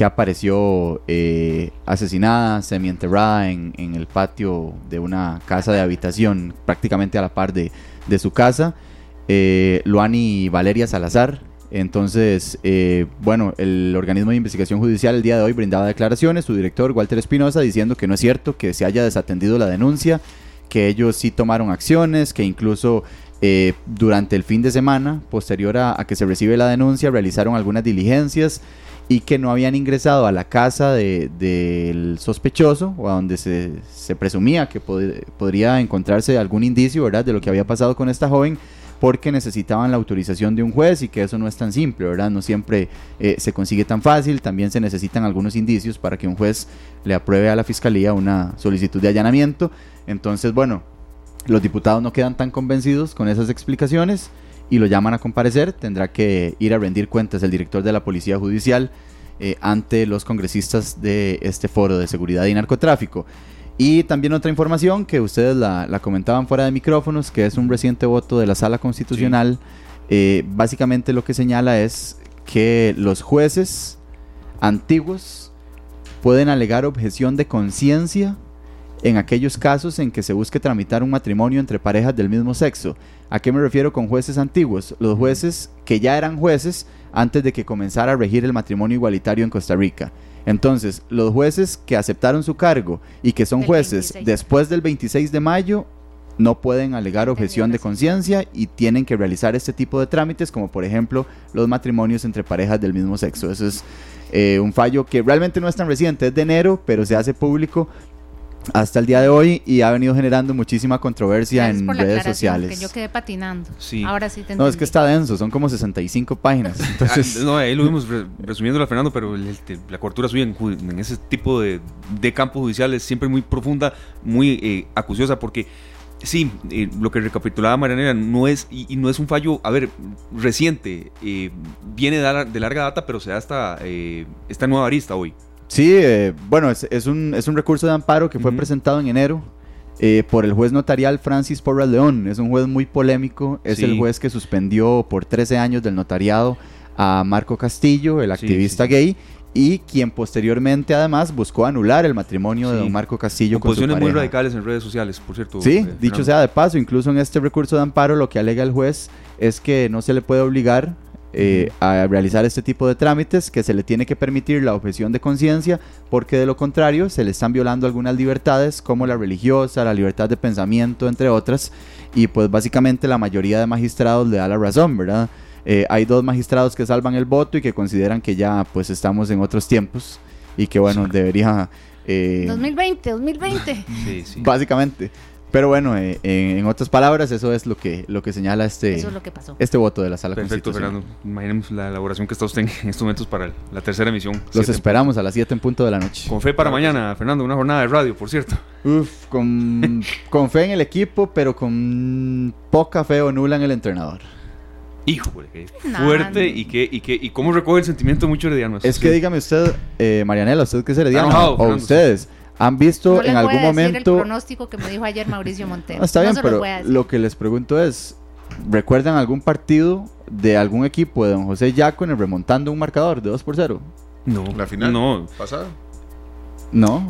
Speaker 9: que apareció eh, asesinada, semienterrada en, el patio de una casa de habitación, prácticamente a la par de, su casa. Eh, Luani Valeria Salazar. Entonces, eh, bueno, el organismo de investigación judicial el día de hoy brindaba declaraciones, su director Walter Espinosa diciendo que no es cierto que se haya desatendido la denuncia, que ellos sí tomaron acciones, que incluso eh, durante el fin de semana, posterior a, que se recibe la denuncia, realizaron algunas diligencias y que no habían ingresado a la casa del sospechoso o a donde se, presumía que podría encontrarse algún indicio ¿verdad? de lo que había pasado con esta joven porque necesitaban la autorización de un juez y que eso no es tan simple, ¿verdad? No siempre eh, se consigue tan fácil, también se necesitan algunos indicios para que un juez le apruebe a la fiscalía una solicitud de allanamiento. Entonces, bueno, los diputados no quedan tan convencidos con esas explicaciones y lo llaman a comparecer. Tendrá que ir a rendir cuentas el director de la Policía Judicial eh, ante los congresistas de este foro de seguridad y narcotráfico. Y también otra información que ustedes la, comentaban fuera de micrófonos, que es un reciente voto de la Sala Constitucional. Eh, básicamente lo que señala es que los jueces antiguos pueden alegar objeción de conciencia en aquellos casos en que se busque tramitar un matrimonio entre parejas del mismo sexo. ¿A qué me refiero con jueces antiguos? Los jueces que ya eran jueces antes de que comenzara a regir el matrimonio igualitario en Costa Rica. Entonces, los jueces que aceptaron su cargo y que son jueces después del 26 de mayo no pueden alegar objeción de conciencia y tienen que realizar este tipo de trámites, como por ejemplo los matrimonios entre parejas del mismo sexo. Eso es eh, un fallo que realmente no es tan reciente, es de enero, pero se hace público hasta el día de hoy y ha venido generando muchísima controversia en redes sociales.
Speaker 4: Que yo quedé patinando. Sí. Ahora sí
Speaker 9: No, es que está denso, son como 65 páginas. Entonces...
Speaker 2: Ah, no, ahí lo vimos resumiendo a Fernando, pero la cobertura suya en, ese tipo de, de, campo judicial es siempre muy profunda, muy eh, acuciosa, porque sí, eh, lo que recapitulaba Marianela no es, y, no es un fallo, a ver, reciente, eh, viene de, larga data, pero se da esta, esta nueva arista hoy.
Speaker 9: Sí, eh, bueno, es, un, es un recurso de amparo que fue presentado en enero eh, por el juez notarial Francis Porras León. Es un juez muy polémico, es el juez que suspendió por 13 años del notariado a Marco Castillo, el activista gay, y quien posteriormente además buscó anular el matrimonio de don Marco Castillo con,
Speaker 2: con posiciones muy radicales en redes sociales, por cierto.
Speaker 9: Sí, eh, dicho sea de paso, incluso en este recurso de amparo lo que alega el juez es que no se le puede obligar eh, a realizar este tipo de trámites, que se le tiene que permitir la objeción de conciencia, porque de lo contrario se le están violando algunas libertades, como la religiosa, la libertad de pensamiento, entre otras, y pues básicamente la mayoría de magistrados le da la razón, ¿verdad? Eh, hay dos magistrados que salvan el voto y que consideran que ya pues estamos en otros tiempos y que bueno, debería...
Speaker 4: Eh, 2020, 2020.
Speaker 9: Básicamente. Pero bueno, eh, en, otras palabras, eso es lo que, lo que señala este, este voto de la sala
Speaker 2: Perfecto, Fernando. Imaginemos la elaboración que está usted en estos momentos para la tercera emisión.
Speaker 9: Los esperamos a las 7 en punto de la noche.
Speaker 2: Con fe para mañana, Fernando, una jornada de radio, por cierto.
Speaker 9: Uf, con, con fe en el equipo, pero con poca fe o nula en el entrenador.
Speaker 2: Híjole, qué fuerte y, qué, y, qué, y cómo recoge el sentimiento mucho herediano.
Speaker 9: Es que dígame usted, eh, Marianela, usted que es herediano, o ustedes, ¿han visto en algún momento...
Speaker 4: el pronóstico que me dijo ayer Mauricio Montero.
Speaker 9: está bien, pero lo, que les pregunto es, ¿recuerdan algún partido de algún equipo de don José Yacones remontando un marcador de 2 por 0?
Speaker 3: No. ¿La final?
Speaker 2: No.
Speaker 3: ¿Pasada?
Speaker 9: No.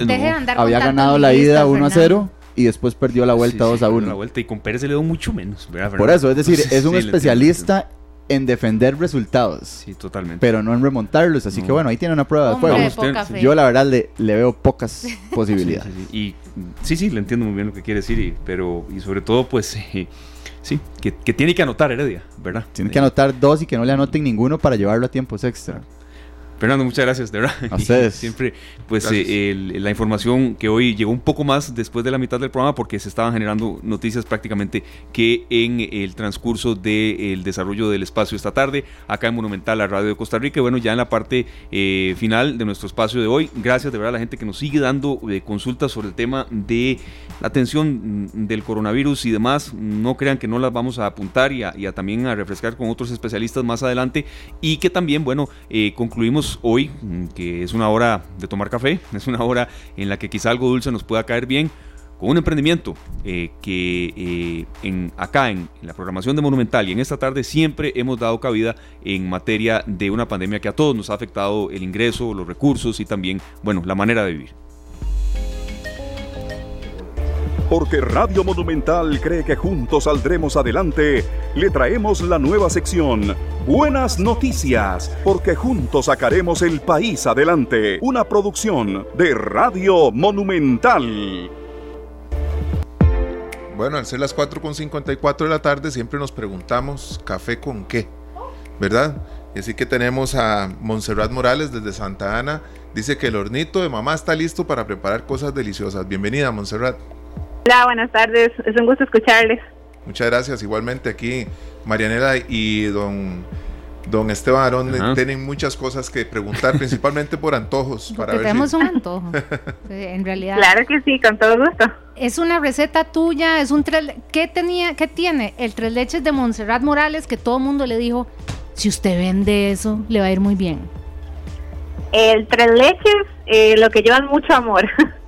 Speaker 9: Había ganado la ida 1 a 0 y después perdió la vuelta 2 a 1.
Speaker 2: La vuelta y con Pérez se le dio mucho menos.
Speaker 9: Por eso, es decir, es un especialista en defender resultados.
Speaker 2: Sí, totalmente.
Speaker 9: Pero no en remontarlos. Así que bueno, ahí tiene una prueba de fuego. Yo la verdad le, le veo pocas posibilidades.
Speaker 2: y sí, sí, le entiendo muy bien lo que quiere decir. pero, y sobre todo, pues, sí, que, que, tiene que anotar Heredia, ¿verdad?
Speaker 9: Tiene que anotar dos y que no le anoten ninguno para llevarlo a tiempos extra.
Speaker 2: Fernando, muchas gracias, de verdad.
Speaker 9: A ustedes.
Speaker 2: Siempre, pues, eh, la información que hoy llegó un poco más después de la mitad del programa porque se estaban generando noticias prácticamente que en el transcurso del desarrollo del espacio esta tarde, acá en Monumental, la radio de Costa Rica. Y bueno, ya en la parte eh, final de nuestro espacio de hoy, gracias de verdad a la gente que nos sigue dando eh, consultas sobre el tema de la atención mm, del coronavirus y demás. No crean que no las vamos a apuntar y a, y a también a refrescar con otros especialistas más adelante. Y que también, bueno, concluimos hoy, mm, que es una hora de tomar café, es una hora en la que quizá algo dulce nos pueda caer bien, con un emprendimiento eh, que eh, en, acá en, la programación de Monumental y en esta tarde siempre hemos dado cabida en materia de una pandemia que a todos nos ha afectado el ingreso, los recursos y también, bueno, la manera de vivir.
Speaker 1: Porque Radio Monumental cree que juntos saldremos adelante, le traemos la nueva sección Buenas Noticias, porque juntos sacaremos el país adelante. Una producción de Radio Monumental.
Speaker 3: Bueno, al ser las 4.54 de la tarde siempre nos preguntamos, ¿café con qué? ¿Verdad? Y así que tenemos a Montserrat Morales desde Santa Ana. Dice que el hornito de mamá está listo para preparar cosas deliciosas. Bienvenida, Montserrat.
Speaker 10: Hola, buenas tardes. Es un gusto escucharles.
Speaker 3: Muchas gracias. Igualmente aquí, Marianela y don, don Esteban Arón tienen muchas cosas que preguntar, principalmente por antojos.
Speaker 4: para tenemos un antojo, en realidad.
Speaker 10: Claro que sí, con todo gusto.
Speaker 4: Es una receta tuya, es un tres... ¿Qué, tenía, ¿Qué tiene el tres leches de Montserrat Morales que todo el mundo le dijo, si usted vende eso, le va a ir muy bien?
Speaker 10: El tres leches, eh, lo que llevan mucho amor.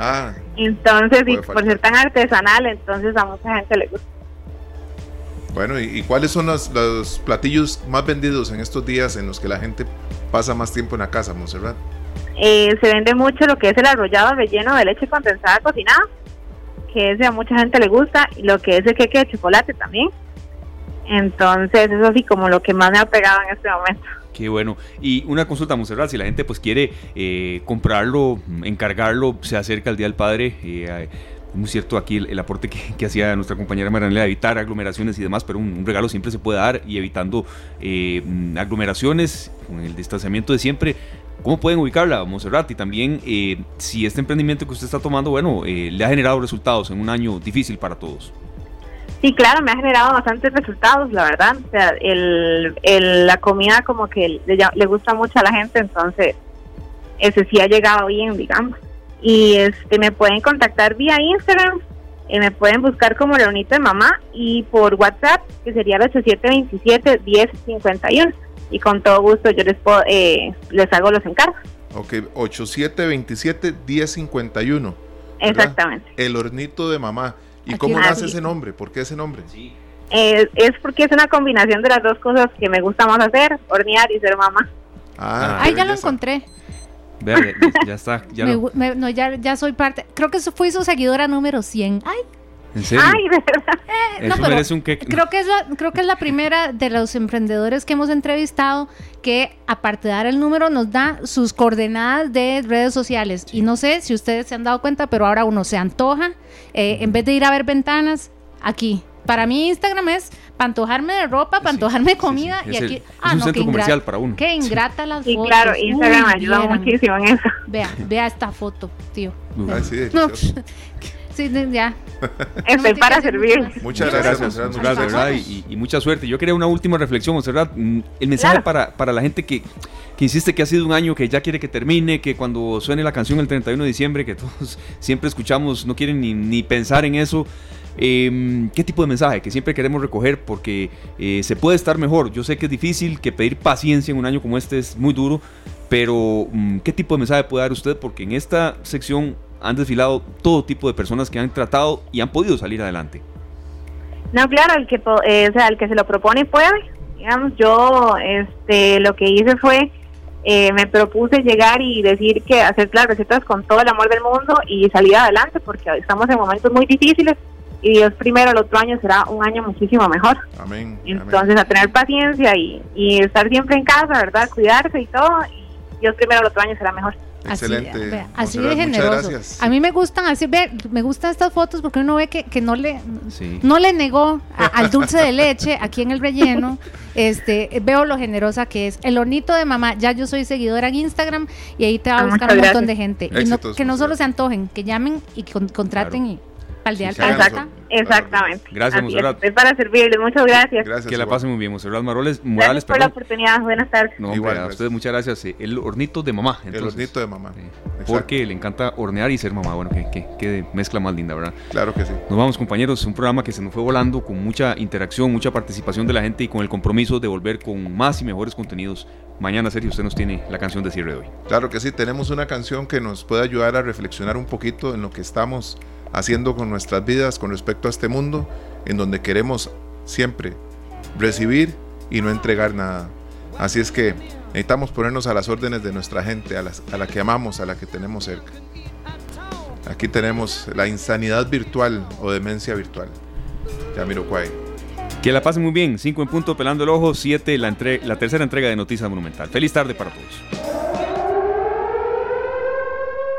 Speaker 3: Ah.
Speaker 10: Entonces, y por ser tan artesanal, entonces a mucha gente le gusta.
Speaker 3: Bueno, ¿y, cuáles son los, los, platillos más vendidos en estos días en los que la gente pasa más tiempo en la casa, Monserrat?
Speaker 10: Eh, se vende mucho lo que es el arrollado relleno de leche condensada cocinada, que ese a mucha gente le gusta, y lo que es el queque de chocolate también. Entonces, eso sí como lo que más me ha pegado en este momento.
Speaker 2: Qué bueno. Y una consulta, Monserrat, si la gente pues quiere eh, comprarlo, encargarlo, se acerca al Día del Padre. Eh, muy cierto aquí el, aporte que, hacía nuestra compañera Maranela, evitar aglomeraciones y demás, pero un, regalo siempre se puede dar y evitando eh, aglomeraciones, con el distanciamiento de siempre. ¿Cómo pueden ubicarla, Monserrat? Y también, eh, si este emprendimiento que usted está tomando, bueno, le ha generado resultados en un año difícil para todos.
Speaker 10: Sí, claro, me ha generado bastantes resultados, la verdad. O sea, el, la comida como que le, gusta mucho a la gente, entonces ese sí ha llegado bien, digamos. Y este me pueden contactar vía Instagram, eh, me pueden buscar como Leonito de Mamá y por WhatsApp, que sería el 8727-1051. Y con todo gusto yo les, puedo, eh, les hago los encargos.
Speaker 3: Ok, 8727-1051.
Speaker 10: Exactamente.
Speaker 3: El hornito de mamá. ¿Y cómo nace ese nombre? ¿Por qué ese nombre? Sí.
Speaker 10: Eh, es porque es una combinación de las dos cosas que me gusta más hacer, hornear y ser mamá.
Speaker 4: Ah, Ay, ya lo encontré.
Speaker 2: Vea, ya, está. Ya,
Speaker 4: no, ya, ya soy parte. Creo que fui su seguidora número 100. Ay,
Speaker 2: ¿En serio?
Speaker 10: Ay, verdad.
Speaker 4: Eh, no, un creo que es la, creo que es la primera de los emprendedores que hemos entrevistado que aparte de dar el número nos da sus coordenadas de redes sociales y no sé si ustedes se han dado cuenta, pero ahora uno se antoja eh, en vez de ir a ver ventanas aquí. Para mí Instagram es para antojarme de ropa, para antojarme de comida y aquí
Speaker 2: ah, es un centro comercial para uno.
Speaker 4: Qué ingrata las
Speaker 10: sí,
Speaker 4: fotos.
Speaker 10: claro, Instagram ayuda muchísimo en eso.
Speaker 4: Vea, vea esta foto, tío.
Speaker 3: Ay, sí,
Speaker 4: Sí, ya.
Speaker 10: Estoy para servir.
Speaker 3: Muchas gracias,
Speaker 2: muchas gracias, Y, mucha suerte. Yo quería una última reflexión, ¿verdad? Mm, el mensaje para, para la gente que, que insiste que ha sido un año que ya quiere que termine, que cuando suene la canción el 31 de diciembre, que todos siempre escuchamos, no quieren ni, ni pensar en eso. Em, ¿Qué tipo de mensaje que siempre queremos recoger? Porque eh, se puede estar mejor. Yo sé que es difícil, que pedir paciencia en un año como este es muy duro, pero mm, ¿qué tipo de mensaje puede dar usted? Porque en esta sección han desfilado todo tipo de personas que han tratado y han podido salir adelante.
Speaker 10: No, claro, el que, eh, o sea, el que se lo propone puede. Digamos, yo este, lo que hice fue, eh, me propuse llegar y decir que hacer las recetas con todo el amor del mundo y salir adelante, porque estamos en momentos muy difíciles y Dios primero el otro año será un año muchísimo mejor.
Speaker 3: Amén.
Speaker 10: Entonces a tener paciencia y, y estar siempre en casa, ¿verdad? Cuidarse y todo. Y Dios primero el otro año será mejor.
Speaker 3: Excelente.
Speaker 4: Así, de generoso. A mí me gustan así ver, me gustan estas fotos porque uno ve que, que no le no le negó al dulce de leche aquí en el relleno. Este, veo lo generosa que es. El hornito de mamá, ya yo soy seguidora en Instagram y ahí te va a ah, buscar un montón de gente. y que no solo se antojen, que llamen y contraten y
Speaker 10: Exactamente.
Speaker 2: Gracias, Monserrat.
Speaker 10: Es para servirle, muchas gracias.
Speaker 2: que la pasen muy bien, Monserrat Morales.
Speaker 10: Morales, gracias por la oportunidad, buenas tardes.
Speaker 2: No, Igual, a ustedes muchas gracias. El hornito de mamá.
Speaker 3: el hornito de mamá.
Speaker 2: porque le encanta hornear y ser mamá. Bueno, que, mezcla más linda, ¿verdad?
Speaker 3: Claro que sí.
Speaker 2: Nos vamos, compañeros. Un programa que se nos fue volando con mucha interacción, mucha participación de la gente y con el compromiso de volver con más y mejores contenidos. Mañana, Sergio, usted nos tiene la canción de cierre de hoy.
Speaker 3: Claro que sí, tenemos una canción que nos puede ayudar a reflexionar un poquito en lo que estamos haciendo con nuestras vidas con respecto a este mundo en donde queremos siempre recibir y no entregar nada. Así es que necesitamos ponernos a las órdenes de nuestra gente, a, a la que amamos, a la que tenemos cerca. Aquí tenemos la insanidad virtual o demencia virtual. Yamiro Kwai.
Speaker 2: Que la pasen muy bien. 5 en punto, pelando el ojo. 7, la, la tercera entrega de Noticias Monumental. Feliz tarde para todos.